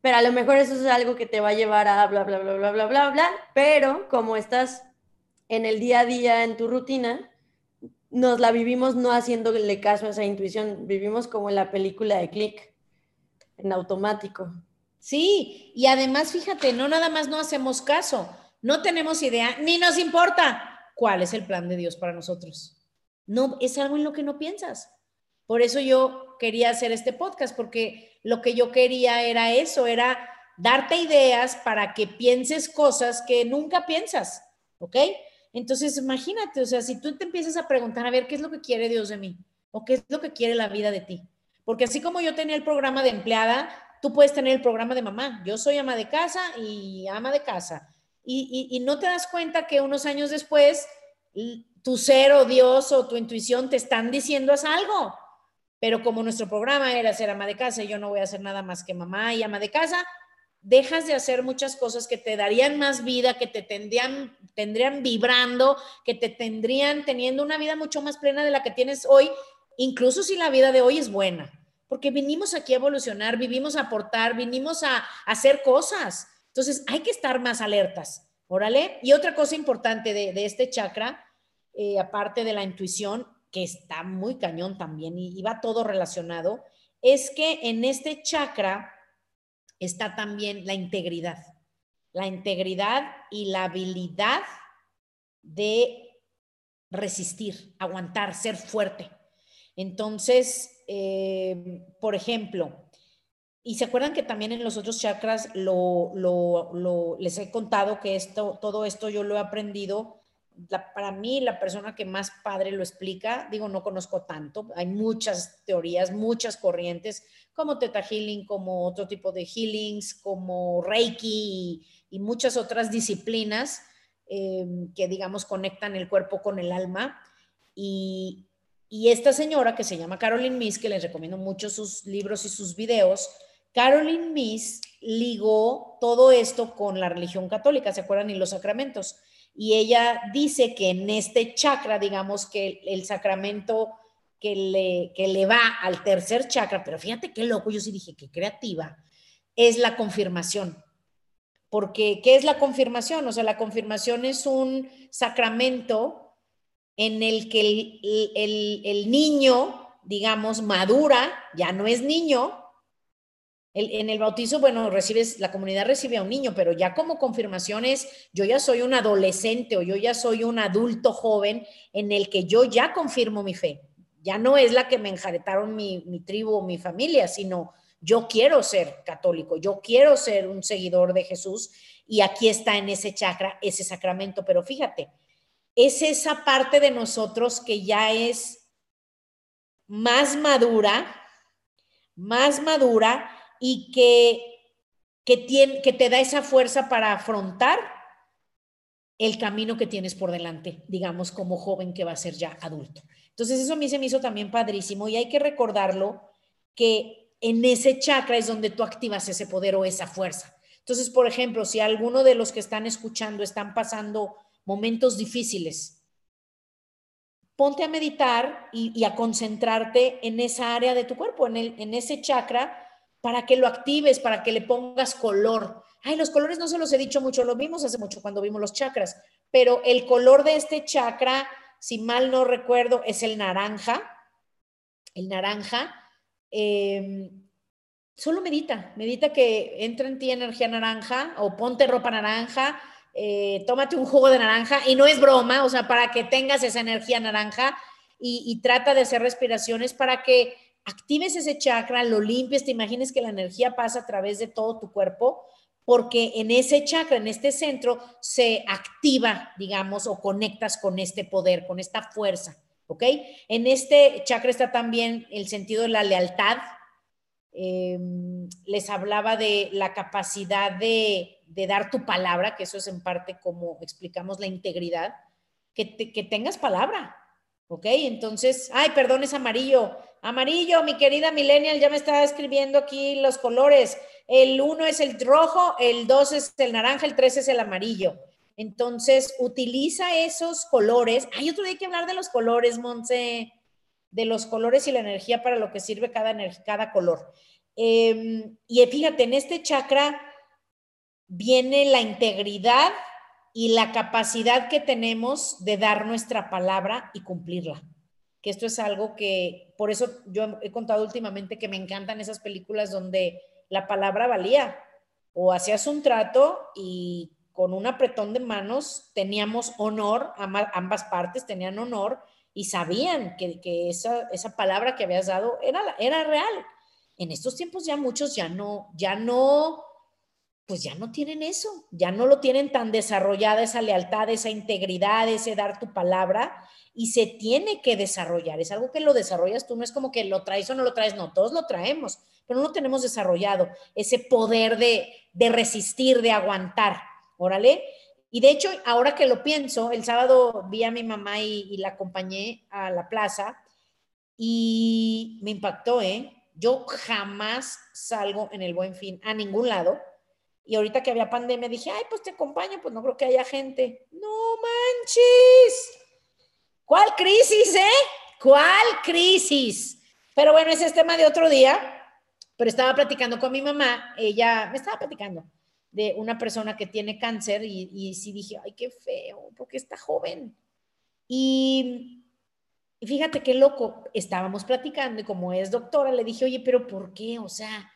[SPEAKER 2] pero a lo mejor eso es algo que te va a llevar a bla, bla, bla, bla, bla, bla, bla, pero como estás en el día a día, en tu rutina, nos la vivimos no haciéndole caso a esa intuición, vivimos como en la película de Click, en automático.
[SPEAKER 1] Sí, y además, fíjate, no nada más no hacemos caso, no tenemos idea, ni nos importa cuál es el plan de Dios para nosotros. No, es algo en lo que no piensas. Por eso yo quería hacer este podcast, porque lo que yo quería era eso, era darte ideas para que pienses cosas que nunca piensas, ¿ok? Entonces, imagínate, o sea, si tú te empiezas a preguntar, a ver, ¿qué es lo que quiere Dios de mí? ¿O qué es lo que quiere la vida de ti? Porque así como yo tenía el programa de empleada, tú puedes tener el programa de mamá. Yo soy ama de casa y ama de casa. Y, no te das cuenta que unos años después tu ser o Dios o tu intuición te están diciendo haz algo. Pero como nuestro programa era ser ama de casa y yo no voy a hacer nada más que mamá y ama de casa, dejas de hacer muchas cosas que te darían más vida, que te tendrían, tendrían vibrando, que te tendrían teniendo una vida mucho más plena de la que tienes hoy, incluso si la vida de hoy es buena. Porque vinimos aquí a evolucionar, vivimos a aportar, vinimos a, hacer cosas. Entonces hay que estar más alertas. Órale. Y otra cosa importante de, este chakra, eh, aparte de la intuición, que está muy cañón también y, y va todo relacionado, es que en este chakra está también la integridad. La integridad y la habilidad de resistir, aguantar, ser fuerte. Entonces, eh, por ejemplo, y se acuerdan que también en los otros chakras lo, lo, les he contado que esto, todo esto yo lo he aprendido. Para mí, la persona que más padre lo explica, digo, no conozco tanto, hay muchas teorías, muchas corrientes, como Teta Healing, como otro tipo de healings, como Reiki y, muchas otras disciplinas eh, que, digamos, conectan el cuerpo con el alma. Y, y esta señora que se llama Caroline Miss, que les recomiendo mucho sus libros y sus videos, Caroline Miss ligó todo esto con la religión católica, ¿se acuerdan? Y los sacramentos. Y ella dice que en este chakra, digamos que el, sacramento que le, que le va al tercer chakra, pero fíjate qué loco, yo sí dije qué creativa, es la confirmación. Porque, ¿qué es la confirmación? O sea, la confirmación es un sacramento en el que el, el, el niño, digamos, madura, ya no es niño, en el bautizo, bueno, recibes, la comunidad recibe a un niño, pero ya como confirmación es, yo ya soy un adolescente o yo ya soy un adulto joven en el que yo ya confirmo mi fe. Ya no es la que me enjaretaron mi, mi tribu o mi familia, sino yo quiero ser católico, yo quiero ser un seguidor de Jesús y aquí está en ese chakra, ese sacramento. Pero fíjate, es esa parte de nosotros que ya es más madura, más madura y que, que, tiene, que te da esa fuerza para afrontar el camino que tienes por delante, digamos, como joven que va a ser ya adulto. Entonces, eso a mí se me hizo también padrísimo y hay que recordarlo que en ese chakra es donde tú activas ese poder o esa fuerza. Entonces, por ejemplo, si alguno de los que están escuchando están pasando momentos difíciles, ponte a meditar y, a concentrarte en esa área de tu cuerpo, en, el, en ese chakra para que lo actives, para que le pongas color. Ay, los colores no se los he dicho mucho, lo vimos hace mucho cuando vimos los chakras, pero el color de este chakra, si mal no recuerdo, es el naranja. El naranja. Em, solo medita, medita que entra en ti energía naranja o ponte ropa naranja, eh, tómate un jugo de naranja y no es broma, o sea, para que tengas esa energía naranja y, y trata de hacer respiraciones para que actives ese chakra, lo limpies, te imagines que la energía pasa a través de todo tu cuerpo, porque en ese chakra, en este centro, se activa, digamos, o conectas con este poder, con esta fuerza, ¿ok? En este chakra está también el sentido de la lealtad. Em, les hablaba de la capacidad de, dar tu palabra, que eso es en parte como explicamos la integridad, que, que tengas palabra, ¿ok? Entonces, ay, perdón, es amarillo. Amarillo, mi querida Millennial, ya me está escribiendo aquí los colores. El uno es el rojo, el dos es el naranja, el tres es el amarillo. Entonces, utiliza esos colores. Hay otro día que hablar de los colores, Monse, de los colores y la energía para lo que sirve cada, cada color. Em, y fíjate, en este chakra viene la integridad y la capacidad que tenemos de dar nuestra palabra y cumplirla. Que esto es algo que, por eso yo he contado últimamente que me encantan esas películas donde la palabra valía o hacías un trato y con un apretón de manos teníamos honor, ambas partes tenían honor y sabían que, esa, esa, palabra que habías dado era, era real. En estos tiempos ya muchos ya no, ya no pues ya no tienen eso, ya no lo tienen tan desarrollada esa lealtad, esa integridad, ese dar tu palabra y se tiene que desarrollar. Es algo que lo desarrollas tú, no es como que lo traes o no lo traes, no, todos lo traemos, pero no lo tenemos desarrollado, ese poder de, resistir, de aguantar, órale. Y de hecho, ahora que lo pienso, el sábado vi a mi mamá y, y la acompañé a la plaza y me impactó, ¿eh? Yo jamás salgo en el buen fin a ningún lado y ahorita que había pandemia dije, ay, pues te acompaño, pues no creo que haya gente. No manches. ¿Cuál crisis, eh? ¿Cuál crisis? Pero bueno, ese es tema de otro día. Pero estaba platicando con mi mamá, ella me estaba platicando de una persona que tiene cáncer y, y sí dije, ay, qué feo, porque está joven. Y, y fíjate qué loco, estábamos platicando y como es doctora, le dije, oye, pero ¿por qué? O sea,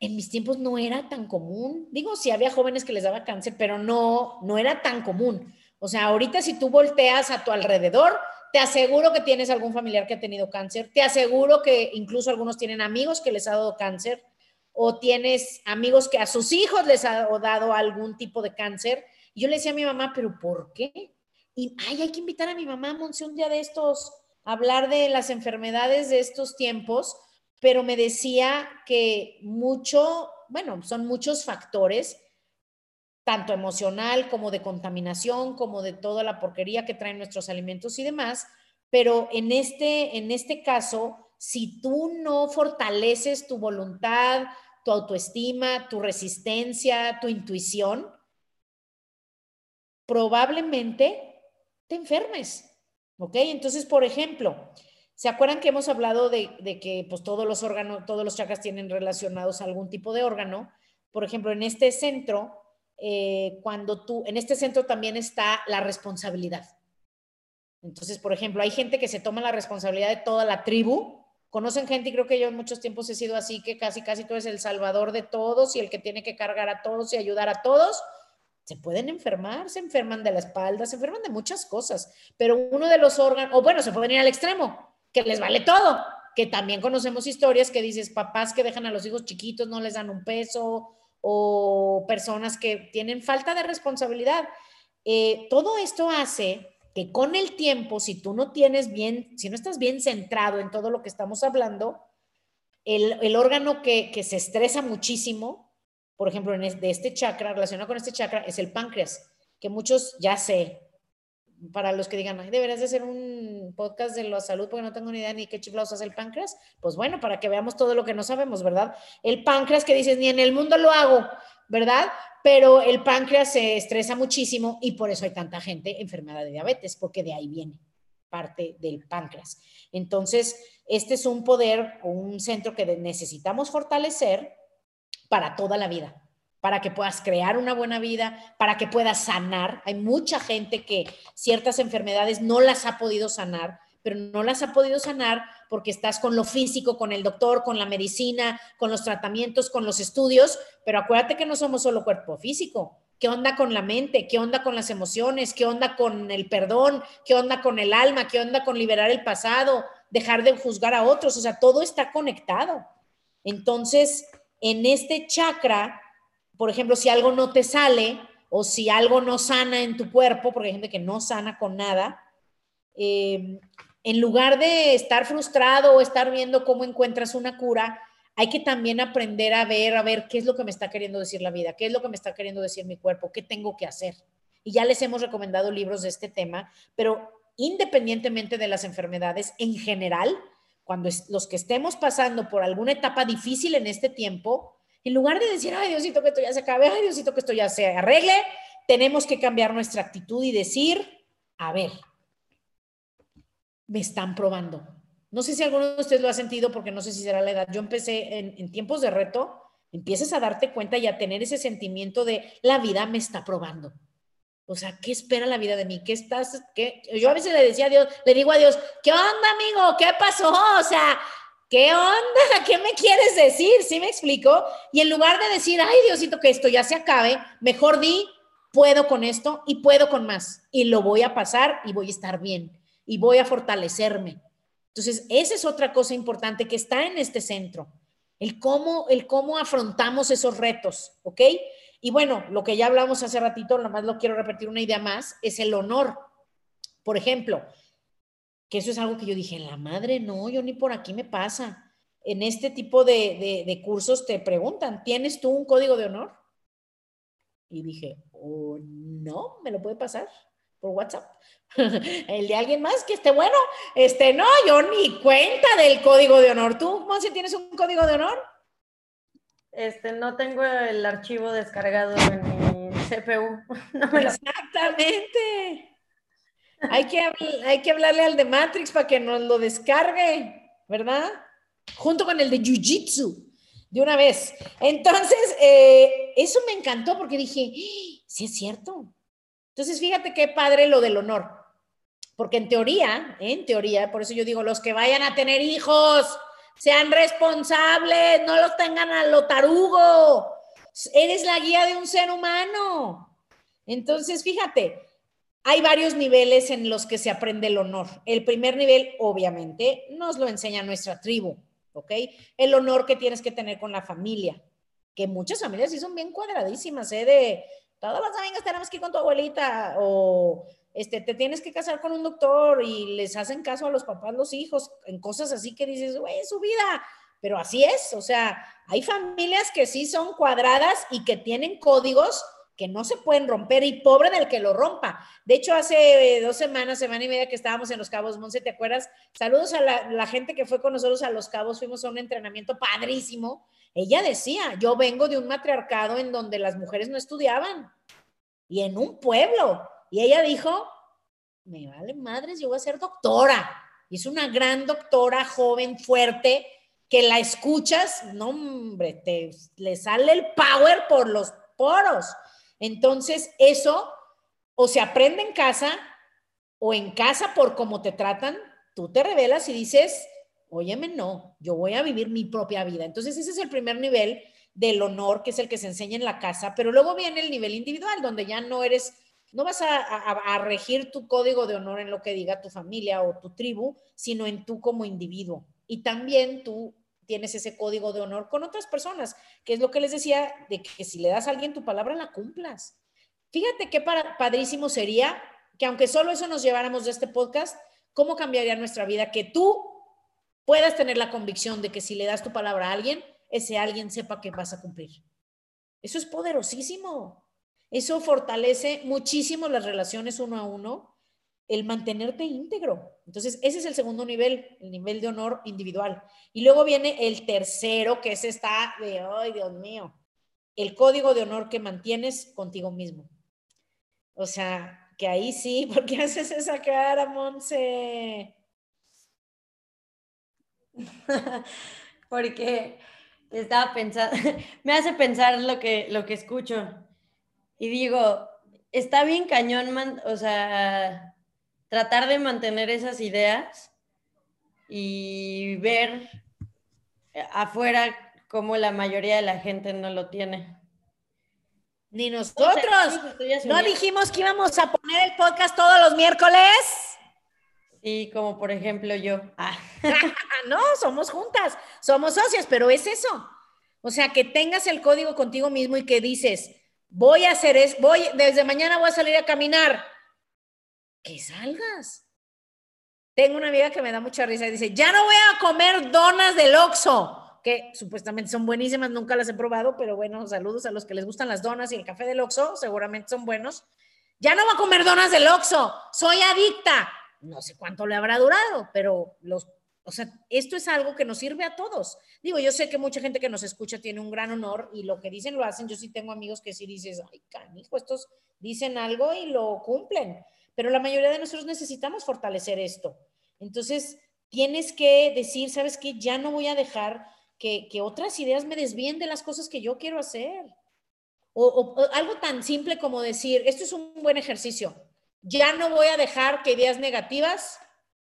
[SPEAKER 1] en mis tiempos no era tan común. Digo, sí había jóvenes que les daba cáncer, pero no, no era tan común. O sea, ahorita si tú volteas a tu alrededor, te aseguro que tienes algún familiar que ha tenido cáncer, te aseguro que incluso algunos tienen amigos que les ha dado cáncer, o tienes amigos que a sus hijos les ha dado algún tipo de cáncer. Yo le decía a mi mamá, pero ¿por qué? Y, ay, hay que invitar a mi mamá, Monse, un día de estos, a hablar de las enfermedades de estos tiempos, pero me decía que mucho, bueno, son muchos factores, tanto emocional como de contaminación, como de toda la porquería que traen nuestros alimentos y demás, pero en este, en este caso, si tú no fortaleces tu voluntad, tu autoestima, tu resistencia, tu intuición, probablemente te enfermes. ¿Ok? Entonces, por ejemplo, ¿se acuerdan que hemos hablado de, que pues, todos los órganos, todos los chakras tienen relacionados a algún tipo de órgano? Por ejemplo, en este centro, eh, cuando tú, en este centro también está la responsabilidad. Entonces, por ejemplo, hay gente que se toma la responsabilidad de toda la tribu. Conocen gente y creo que yo en muchos tiempos he sido así, que casi, casi tú eres el salvador de todos y el que tiene que cargar a todos y ayudar a todos. Se pueden enfermar, se enferman de la espalda, se enferman de muchas cosas, pero uno de los órganos, o bueno, se pueden ir al extremo, que les vale todo, que también conocemos historias que dices, papás que dejan a los hijos chiquitos, no les dan un peso, o personas que tienen falta de responsabilidad. Eh, todo esto hace que con el tiempo, si tú no tienes bien, si no estás bien centrado en todo lo que estamos hablando, el, órgano que, se estresa muchísimo, por ejemplo, de este chakra, relacionado con este chakra, es el páncreas, que muchos ya sé, para los que digan, deberías de hacer un podcast de la salud porque no tengo ni idea ni qué chiflados hace el páncreas. Pues bueno, para que veamos todo lo que no sabemos, ¿verdad? El páncreas que dices, ni en el mundo lo hago, ¿verdad? Pero el páncreas se estresa muchísimo y por eso hay tanta gente enfermada de diabetes, porque de ahí viene parte del páncreas. Entonces, este es un poder o un centro que necesitamos fortalecer para toda la vida, para que puedas crear una buena vida, para que puedas sanar. Hay mucha gente que ciertas enfermedades no las ha podido sanar, pero no las ha podido sanar porque estás con lo físico, con el doctor, con la medicina, con los tratamientos, con los estudios, pero acuérdate que no somos solo cuerpo físico. ¿Qué onda con la mente? ¿Qué onda con las emociones? ¿Qué onda con el perdón? ¿Qué onda con el alma? ¿Qué onda con liberar el pasado? Dejar de juzgar a otros. O sea, todo está conectado. Entonces, en este chakra, por ejemplo, si algo no te sale o si algo no sana en tu cuerpo, porque hay gente que no sana con nada, eh, en lugar de estar frustrado o estar viendo cómo encuentras una cura, hay que también aprender a ver, a ver qué es lo que me está queriendo decir la vida, qué es lo que me está queriendo decir mi cuerpo, qué tengo que hacer. Y ya les hemos recomendado libros de este tema, pero independientemente de las enfermedades, en general, cuando los que estemos pasando por alguna etapa difícil en este tiempo, en lugar de decir, ay Diosito que esto ya se acabe, ay Diosito que esto ya se arregle, tenemos que cambiar nuestra actitud y decir, a ver, me están probando. No sé si alguno de ustedes lo ha sentido porque no sé si será la edad. Yo empecé en, tiempos de reto, empiezas a darte cuenta y a tener ese sentimiento de la vida me está probando. O sea, ¿qué espera la vida de mí? ¿Qué estás? Qué? Yo a veces le decía a Dios, le digo a Dios, ¿qué onda, amigo? ¿Qué pasó? O sea, ¿qué onda? <laughs> ¿Qué me quieres decir? ¿Sí me explico? Y en lugar de decir, ay, Diosito, que esto ya se acabe, mejor di, puedo con esto y puedo con más. Y lo voy a pasar y voy a estar bien y voy a fortalecerme. Entonces, esa es otra cosa importante que está en este centro, el cómo, el cómo afrontamos esos retos, ¿ok? Y bueno, lo que ya hablamos hace ratito, nada más lo quiero repetir una idea más, es el honor. Por ejemplo, que eso es algo que yo dije, la madre, no, yo ni por aquí me pasa. En este tipo de, de cursos te preguntan, ¿tienes tú un código de honor? Y dije, oh, no, ¿me lo puede pasar? por WhatsApp. <laughs> El de alguien más que esté bueno. Este, no, yo ni cuenta del código de honor. ¿Tú, Monsi, tienes un código de honor?
[SPEAKER 2] Este, no tengo el archivo descargado en mi CPU. <laughs>
[SPEAKER 1] Exactamente. Hay, que, hay que hablarle al de Matrix para que nos lo descargue, ¿verdad? Junto con el de Jiu-Jitsu, de una vez. Entonces, eh, eso me encantó porque dije, ¡Ah! sí es cierto, entonces, fíjate qué padre lo del honor. Porque en teoría, en teoría, por eso yo digo, los que vayan a tener hijos, sean responsables, no los tengan a lo tarugo. Eres la guía de un ser humano. Entonces, fíjate, hay varios niveles en los que se aprende el honor. El primer nivel, obviamente, nos lo enseña nuestra tribu. ¿ok? El honor que tienes que tener con la familia, que muchas familias sí son bien cuadradísimas, ¿eh? De todas las amigas tenemos que ir con tu abuelita o este, te tienes que casar con un doctor y les hacen caso a los papás, los hijos, en cosas así que dices, güey, su vida. Pero así es, o sea, hay familias que sí son cuadradas y que tienen códigos que no se pueden romper y pobre del que lo rompa. De hecho, hace dos semanas, semana y media que estábamos en Los Cabos, Monse, ¿te acuerdas? Saludos a la, la, gente que fue con nosotros a Los Cabos, fuimos a un entrenamiento padrísimo. Ella decía, yo vengo de un matriarcado en donde las mujeres no estudiaban y en un pueblo. Y ella dijo, me vale madres, yo voy a ser doctora. Y es una gran doctora, joven, fuerte, que la escuchas, no hombre, te le sale el power por los poros. Entonces, eso o se aprende en casa o en casa por cómo te tratan, tú te revelas y dices, óyeme, no, yo voy a vivir mi propia vida. Entonces, ese es el primer nivel del honor, que es el que se enseña en la casa, pero luego viene el nivel individual, donde ya no eres, no vas a, a, regir tu código de honor en lo que diga tu familia o tu tribu, sino en tú como individuo. Y también tú tienes ese código de honor con otras personas, que es lo que les decía, de que si le das a alguien tu palabra, la cumplas. Fíjate qué padrísimo sería que aunque solo eso nos lleváramos de este podcast, ¿cómo cambiaría nuestra vida? Que tú puedas tener la convicción de que si le das tu palabra a alguien, ese alguien sepa que vas a cumplir. Eso es poderosísimo. Eso fortalece muchísimo las relaciones uno a uno el mantenerte íntegro. Entonces, ese es el segundo nivel, el nivel de honor individual. Y luego viene el tercero, que es está de, ay, Dios mío, el código de honor que mantienes contigo mismo. O sea, que ahí sí, <laughs> ¿por qué haces esa cara, Monse? <laughs>
[SPEAKER 2] Porque estaba pensando, <laughs> me hace pensar lo que, lo que escucho. Y digo, está bien cañón, man, o sea, tratar de mantener esas ideas y ver afuera cómo la mayoría de la gente no lo tiene.
[SPEAKER 1] Ni nosotros. ¿No dijimos que íbamos a poner el podcast todos los miércoles?
[SPEAKER 2] Sí, como por ejemplo yo. Ah. <laughs>
[SPEAKER 1] no, somos juntas, somos socias, pero es eso. O sea, que tengas el código contigo mismo y que dices, voy a hacer es, voy, desde mañana voy a salir a caminar que salgas. Tengo una amiga que me da mucha risa y dice, ya no voy a comer donas del Oxxo, que supuestamente son buenísimas, nunca las he probado, pero bueno, saludos a los que les gustan las donas y el café del Oxxo, seguramente son buenos. Ya no voy a comer donas del Oxxo, soy adicta. No sé cuánto le habrá durado, pero los o sea, esto es algo que nos sirve a todos. Digo, yo sé que mucha gente que nos escucha tiene un gran honor y lo que dicen lo hacen. Yo sí tengo amigos que sí dices, ay, canijo, estos dicen algo y lo cumplen pero la mayoría de nosotros necesitamos fortalecer esto. Entonces, tienes que decir, ¿sabes qué? Ya no voy a dejar que, otras ideas me desvíen de las cosas que yo quiero hacer. O, algo tan simple como decir, esto es un buen ejercicio, ya no voy a dejar que ideas negativas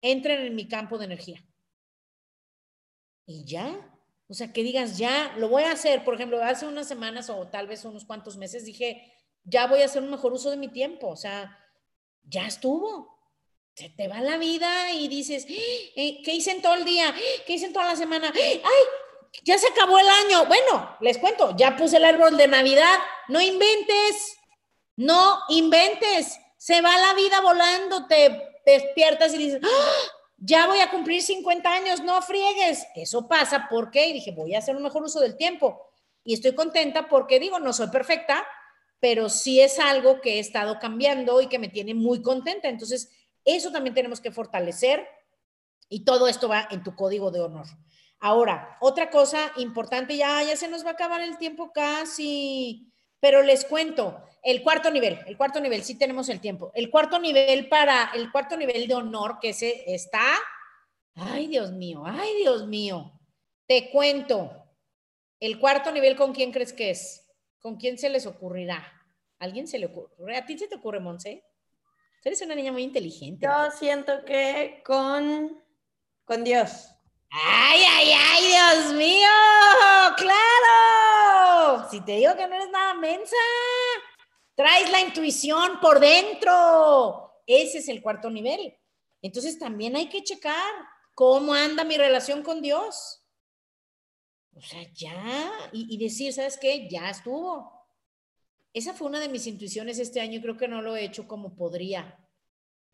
[SPEAKER 1] entren en mi campo de energía. Y ya, o sea, que digas, ya, lo voy a hacer. Por ejemplo, hace unas semanas o tal vez unos cuantos meses dije, ya voy a hacer un mejor uso de mi tiempo. O sea, ya estuvo. Se te va la vida y dices, eh, ¿qué hice en todo el día? ¿Qué hice en toda la semana? ¡Ay! Ya se acabó el año. Bueno, les cuento, ya puse el árbol de Navidad. No inventes, no inventes. Se va la vida volando, te despiertas y dices, ¡Ah! ya voy a cumplir 50 años, no friegues. Eso pasa porque, y dije, voy a hacer un mejor uso del tiempo. Y estoy contenta porque digo, no soy perfecta, pero sí es algo que he estado cambiando y que me tiene muy contenta. Entonces, eso también tenemos que fortalecer y todo esto va en tu código de honor. Ahora, otra cosa importante, ya, ya se nos va a acabar el tiempo casi, pero les cuento, el cuarto nivel, el cuarto nivel, sí tenemos el tiempo. El cuarto nivel para, el cuarto nivel de honor que se está, ay Dios mío, ay Dios mío, te cuento, el cuarto nivel, ¿con quién crees que es? ¿Con quién se les ocurrirá? ¿Alguien se le ocurre? ¿A ti se te ocurre, Monse? Eres una niña muy inteligente.
[SPEAKER 2] Yo siento que con, con Dios.
[SPEAKER 1] ¡Ay, ay, ay, Dios mío! ¡Claro! Si te digo que no eres nada mensa, traes la intuición por dentro. Ese es el cuarto nivel. Entonces también hay que checar cómo anda mi relación con Dios. O sea, ya, y, decir, ¿sabes qué? Ya estuvo. Esa fue una de mis intuiciones este año y creo que no lo he hecho como podría.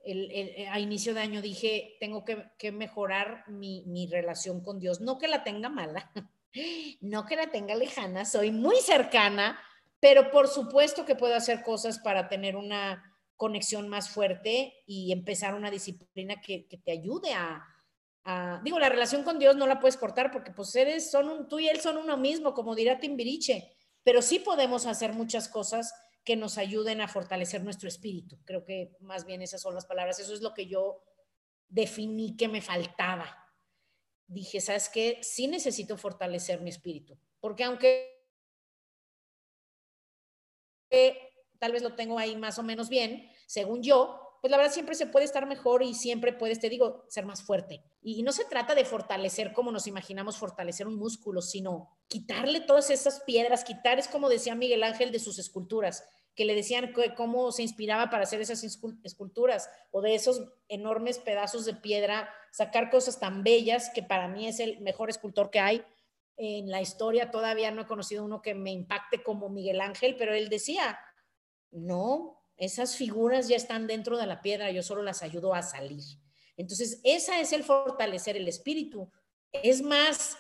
[SPEAKER 1] El, a inicio de año dije, tengo que, mejorar mi, mi, relación con Dios. No que la tenga mala, <laughs> no que la tenga lejana, soy muy cercana, pero por supuesto que puedo hacer cosas para tener una conexión más fuerte y empezar una disciplina que, te ayude a, digo, la relación con Dios no la puedes cortar porque pues eres, son tú y él son uno mismo, como dirá Timbiriche, pero sí podemos hacer muchas cosas que nos ayuden a fortalecer nuestro espíritu. Creo que más bien esas son las palabras, eso es lo que yo definí que me faltaba. Dije, ¿sabes qué? Sí necesito fortalecer mi espíritu, porque aunque tal vez lo tengo ahí más o menos bien, según yo, pues la verdad siempre se puede estar mejor y siempre puedes, te digo, ser más fuerte. Y no se trata de fortalecer como nos imaginamos fortalecer un músculo, sino quitarle todas esas piedras, quitar es como decía Miguel Ángel de sus esculturas, que le decían cómo se inspiraba para hacer esas esculturas o de esos enormes pedazos de piedra, sacar cosas tan bellas que para mí es el mejor escultor que hay en la historia. Todavía no he conocido uno que me impacte como Miguel Ángel, pero él decía, no, esas figuras ya están dentro de la piedra, yo solo las ayudo a salir. Entonces, esa es el fortalecer el espíritu. Es más,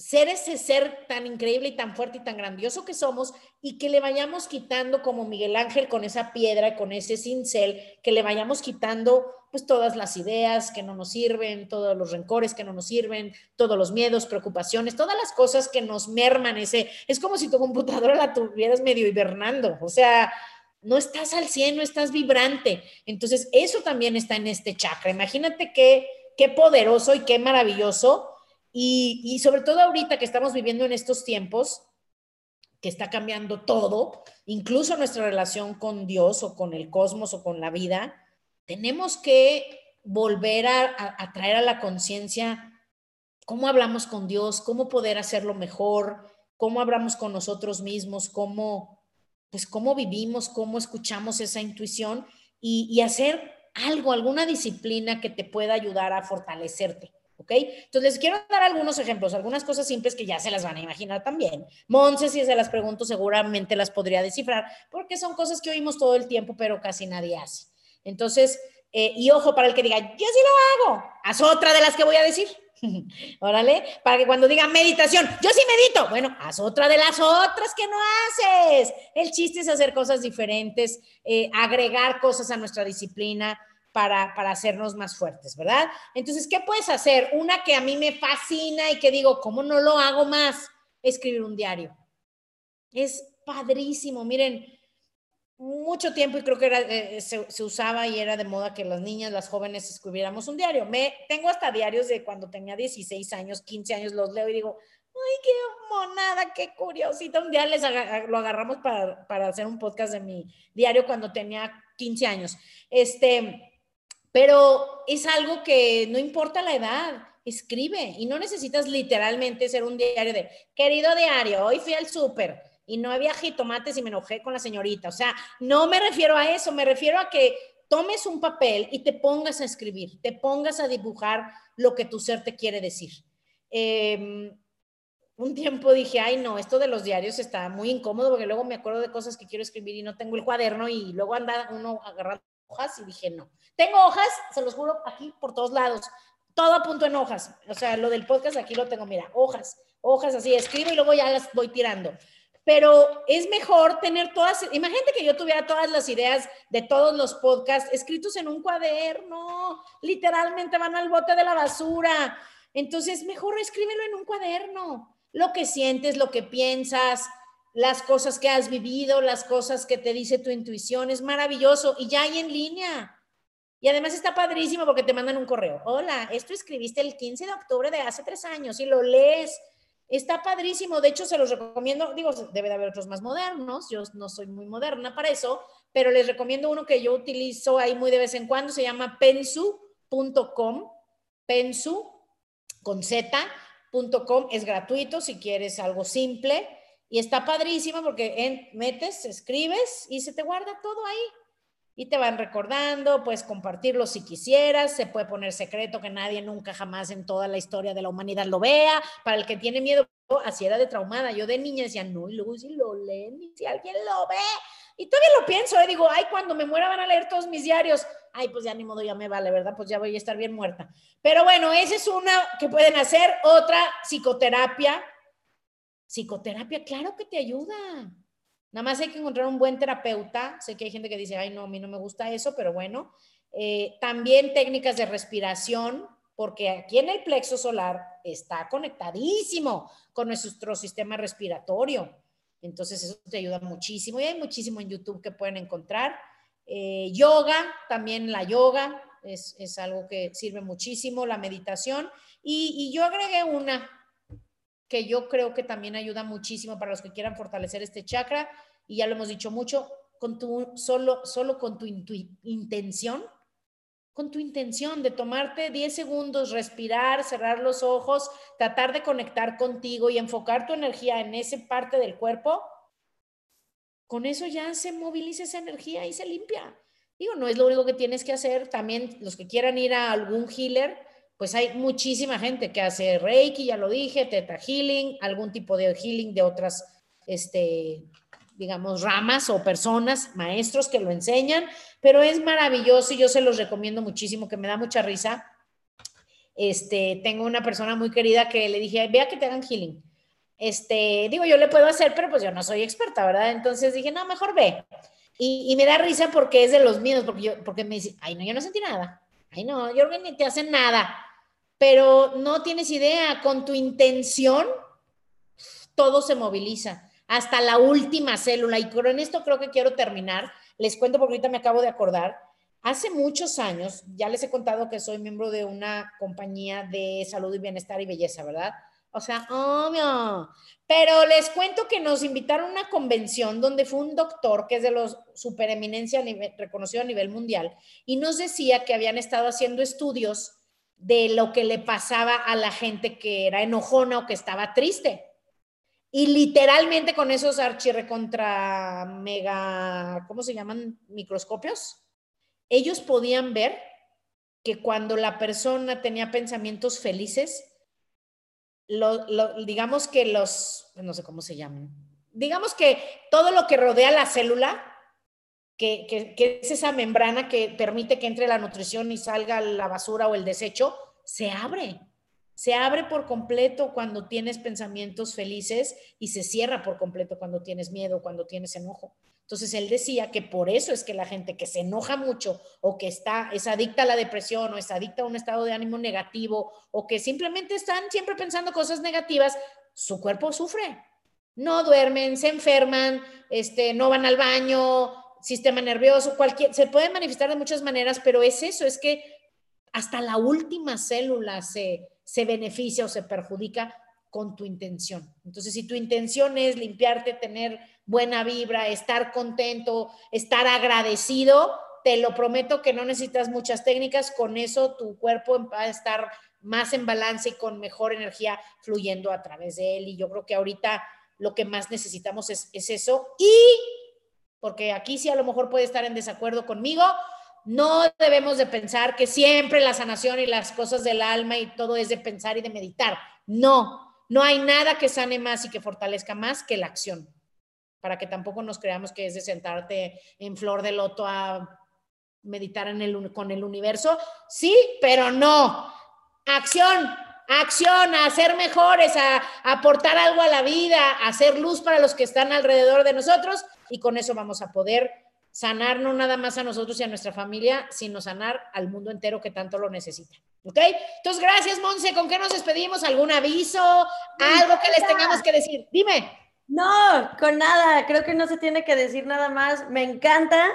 [SPEAKER 1] ser ese ser tan increíble y tan fuerte y tan grandioso que somos y que le vayamos quitando como Miguel Ángel con esa piedra, con ese cincel, que le vayamos quitando pues todas las ideas que no nos sirven, todos los rencores que no nos sirven, todos los miedos, preocupaciones, todas las cosas que nos merman ese, es como si tu computadora la tuvieras medio hibernando, o sea, no estás al 100, no estás vibrante. Entonces, eso también está en este chakra. Imagínate qué, qué poderoso y qué maravilloso. Y, sobre todo ahorita que estamos viviendo en estos tiempos, que está cambiando todo, incluso nuestra relación con Dios o con el cosmos o con la vida, tenemos que volver a traer a la conciencia cómo hablamos con Dios, cómo poder hacerlo mejor, cómo hablamos con nosotros mismos, cómo pues cómo vivimos, cómo escuchamos esa intuición y, hacer algo, alguna disciplina que te pueda ayudar a fortalecerte. ¿Ok? Entonces quiero dar algunos ejemplos, algunas cosas simples que ya se las van a imaginar también. Monse, si se las pregunto, seguramente las podría descifrar, porque son cosas que oímos todo el tiempo, pero casi nadie hace. Entonces, eh, y ojo para el que diga, yo sí lo hago, haz otra de las que voy a decir. <laughs> Órale, para que cuando diga meditación, yo sí medito. Bueno, haz otra de las otras que no haces. El chiste es hacer cosas diferentes, eh, agregar cosas a nuestra disciplina para, para hacernos más fuertes, ¿verdad? Entonces, ¿qué puedes hacer? Una que a mí me fascina y que digo, ¿cómo no lo hago más? Escribir un diario. Es padrísimo. Miren, mucho tiempo y creo que era, eh, se, usaba y era de moda que las niñas, las jóvenes escribiéramos un diario. Me, tengo hasta diarios de cuando tenía 16 años, 15 años, los leo y digo, ay, qué monada, qué curiosita. Un día les lo agarramos para, para, hacer un podcast de mi diario cuando tenía 15 años. Este, pero es algo que no importa la edad, escribe y no necesitas literalmente ser un diario de, querido diario, hoy fui al súper y no había jitomates y me enojé con la señorita. O sea, no me refiero a eso, me refiero a que tomes un papel y te pongas a escribir, te pongas a dibujar lo que tu ser te quiere decir. Em, un tiempo dije, ay no, esto de los diarios está muy incómodo porque luego me acuerdo de cosas que quiero escribir y no tengo el cuaderno y luego anda uno agarrando hojas y dije, no. Tengo hojas, se los juro, aquí por todos lados, todo apunto en hojas. O sea, lo del podcast aquí lo tengo, mira, hojas, hojas así, escribo y luego ya las voy tirando pero es mejor tener todas, imagínate que yo tuviera todas las ideas de todos los podcasts escritos en un cuaderno, literalmente van al bote de la basura. Entonces, mejor escríbelo en un cuaderno, lo que sientes, lo que piensas, las cosas que has vivido, las cosas que te dice tu intuición, es maravilloso y ya hay en línea. Y además está padrísimo porque te mandan un correo. Hola, esto escribiste el 15 de octubre de hace tres años y lo lees Está padrísimo, de hecho se los recomiendo, digo, debe de haber otros más modernos, yo no soy muy moderna para eso, pero les recomiendo uno que yo utilizo ahí muy de vez en cuando, se llama pensu.com, pensu con z.com, es gratuito si quieres algo simple y está padrísimo porque metes, escribes y se te guarda todo ahí y te van recordando, puedes compartirlo si quisieras, se puede poner secreto que nadie nunca jamás en toda la historia de la humanidad lo vea, para el que tiene miedo, así era de traumada. Yo de niña decía, no, y luego si lo leen, y si alguien lo ve. Y todavía lo pienso, ¿eh? digo, ay, cuando me muera van a leer todos mis diarios. Ay, pues ya ni modo, ya me vale, ¿verdad? Pues ya voy a estar bien muerta. Pero bueno, esa es una que pueden hacer. Otra, psicoterapia. Psicoterapia, claro que te ayuda. Nada más hay que encontrar un buen terapeuta. Sé que hay gente que dice, ay, no, a mí no me gusta eso, pero bueno. Eh, también técnicas de respiración, porque aquí en el plexo solar está conectadísimo con nuestro sistema respiratorio. Entonces eso te ayuda muchísimo y hay muchísimo en YouTube que pueden encontrar. Eh, yoga, también la yoga es, algo que sirve muchísimo, la meditación. Y yo agregué una que yo creo que también ayuda muchísimo para los que quieran fortalecer este chakra y ya lo hemos dicho mucho, con tu, solo, solo con tu intención con tu intención de tomarte 10 segundos, respirar, cerrar los ojos, tratar de conectar contigo y enfocar tu energía en esa parte del cuerpo, con eso ya se moviliza esa energía y se limpia. Digo, no es lo único que tienes que hacer. También los que quieran ir a algún healer, pues hay muchísima gente que hace Reiki, ya lo dije, Teta Healing, algún tipo de healing de otras, este, digamos, ramas o personas, maestros que lo enseñan pero es maravilloso y yo se los recomiendo muchísimo, que me da mucha risa. Este, tengo una persona muy querida que le dije, vea que te hagan healing. Este, digo, yo le puedo hacer, pero pues yo no soy experta, ¿verdad? Entonces dije, no, mejor ve. Y, me da risa porque es de los míos, porque, yo, porque me dice, ay, no, yo no sentí nada. Ay, no, yo ni te hacen nada. Pero no tienes idea, con tu intención, todo se moviliza, hasta la última célula. Y con esto creo que quiero terminar les cuento porque ahorita me acabo de acordar. Hace muchos años, ya les he contado que soy miembro de una compañía de salud y bienestar y belleza, ¿verdad? O sea, obvio. Pero les cuento que nos invitaron a una convención donde fue un doctor que es de los supereminencia reconocido a nivel mundial y nos decía que habían estado haciendo estudios de lo que le pasaba a la gente que era enojona o que estaba triste. Y literalmente con esos contra mega, ¿cómo se llaman? Microscopios, ellos podían ver que cuando la persona tenía pensamientos felices, digamos que los, no sé cómo se llaman, digamos que todo lo que rodea la célula, que, es esa membrana que permite que entre la nutrición y salga la basura o el desecho, se abre se abre por completo cuando tienes pensamientos felices y se cierra por completo cuando tienes miedo, cuando tienes enojo. Entonces él decía que por eso es que la gente que se enoja mucho o que está es adicta a la depresión o es adicta a un estado de ánimo negativo o que simplemente están siempre pensando cosas negativas, su cuerpo sufre. No duermen, se enferman, este, no van al baño, sistema nervioso, cualquier, se puede manifestar de muchas maneras, pero es eso, es que hasta la última célula se, se beneficia o se perjudica con tu intención. Entonces, si tu intención es limpiarte, tener buena vibra, estar contento, estar agradecido, te lo prometo que no necesitas muchas técnicas, con eso tu cuerpo va a estar más en balance y con mejor energía fluyendo a través de él. Y yo creo que ahorita lo que más necesitamos es, es eso. Y, porque aquí sí a lo mejor puede estar en desacuerdo conmigo, no debemos de pensar que siempre la sanación y las cosas del alma y todo es de pensar y de meditar. No, no hay nada que sane más y que fortalezca más que la acción. Para que tampoco nos creamos que es de sentarte en flor de loto a meditar en con el universo. Sí, pero no. Acción, acción, a ser mejores, a, aportar algo a la vida, a hacer luz para los que están alrededor de nosotros y con eso vamos a poder sanar no nada más a nosotros y a nuestra familia, sino sanar al mundo entero que tanto lo necesita. ¿Ok? Entonces, gracias, Monse. ¿Con qué nos despedimos? ¿Algún aviso? ¿Algo que les tengamos que decir? Dime.
[SPEAKER 2] No, con nada. Creo que no se tiene que decir nada más. Me encanta.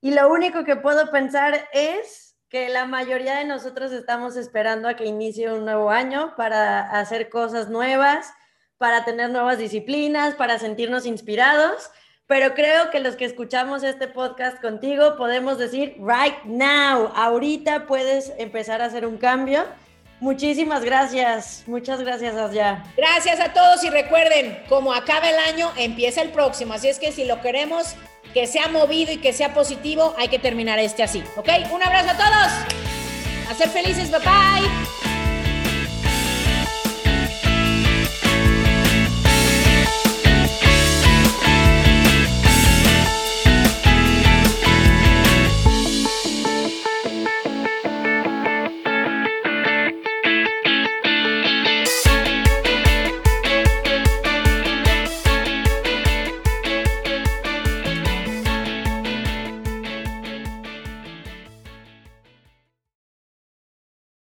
[SPEAKER 2] Y lo único que puedo pensar es que la mayoría de nosotros estamos esperando a que inicie un nuevo año para hacer cosas nuevas, para tener nuevas disciplinas, para sentirnos inspirados pero creo que los que escuchamos este podcast contigo podemos decir right now, ahorita puedes empezar a hacer un cambio. Muchísimas gracias, muchas gracias Asya.
[SPEAKER 1] Gracias a todos y recuerden, como acaba el año, empieza el próximo, así es que si lo queremos que sea movido y que sea positivo, hay que terminar este así, ¿ok? Un abrazo a todos, a ser felices, bye bye.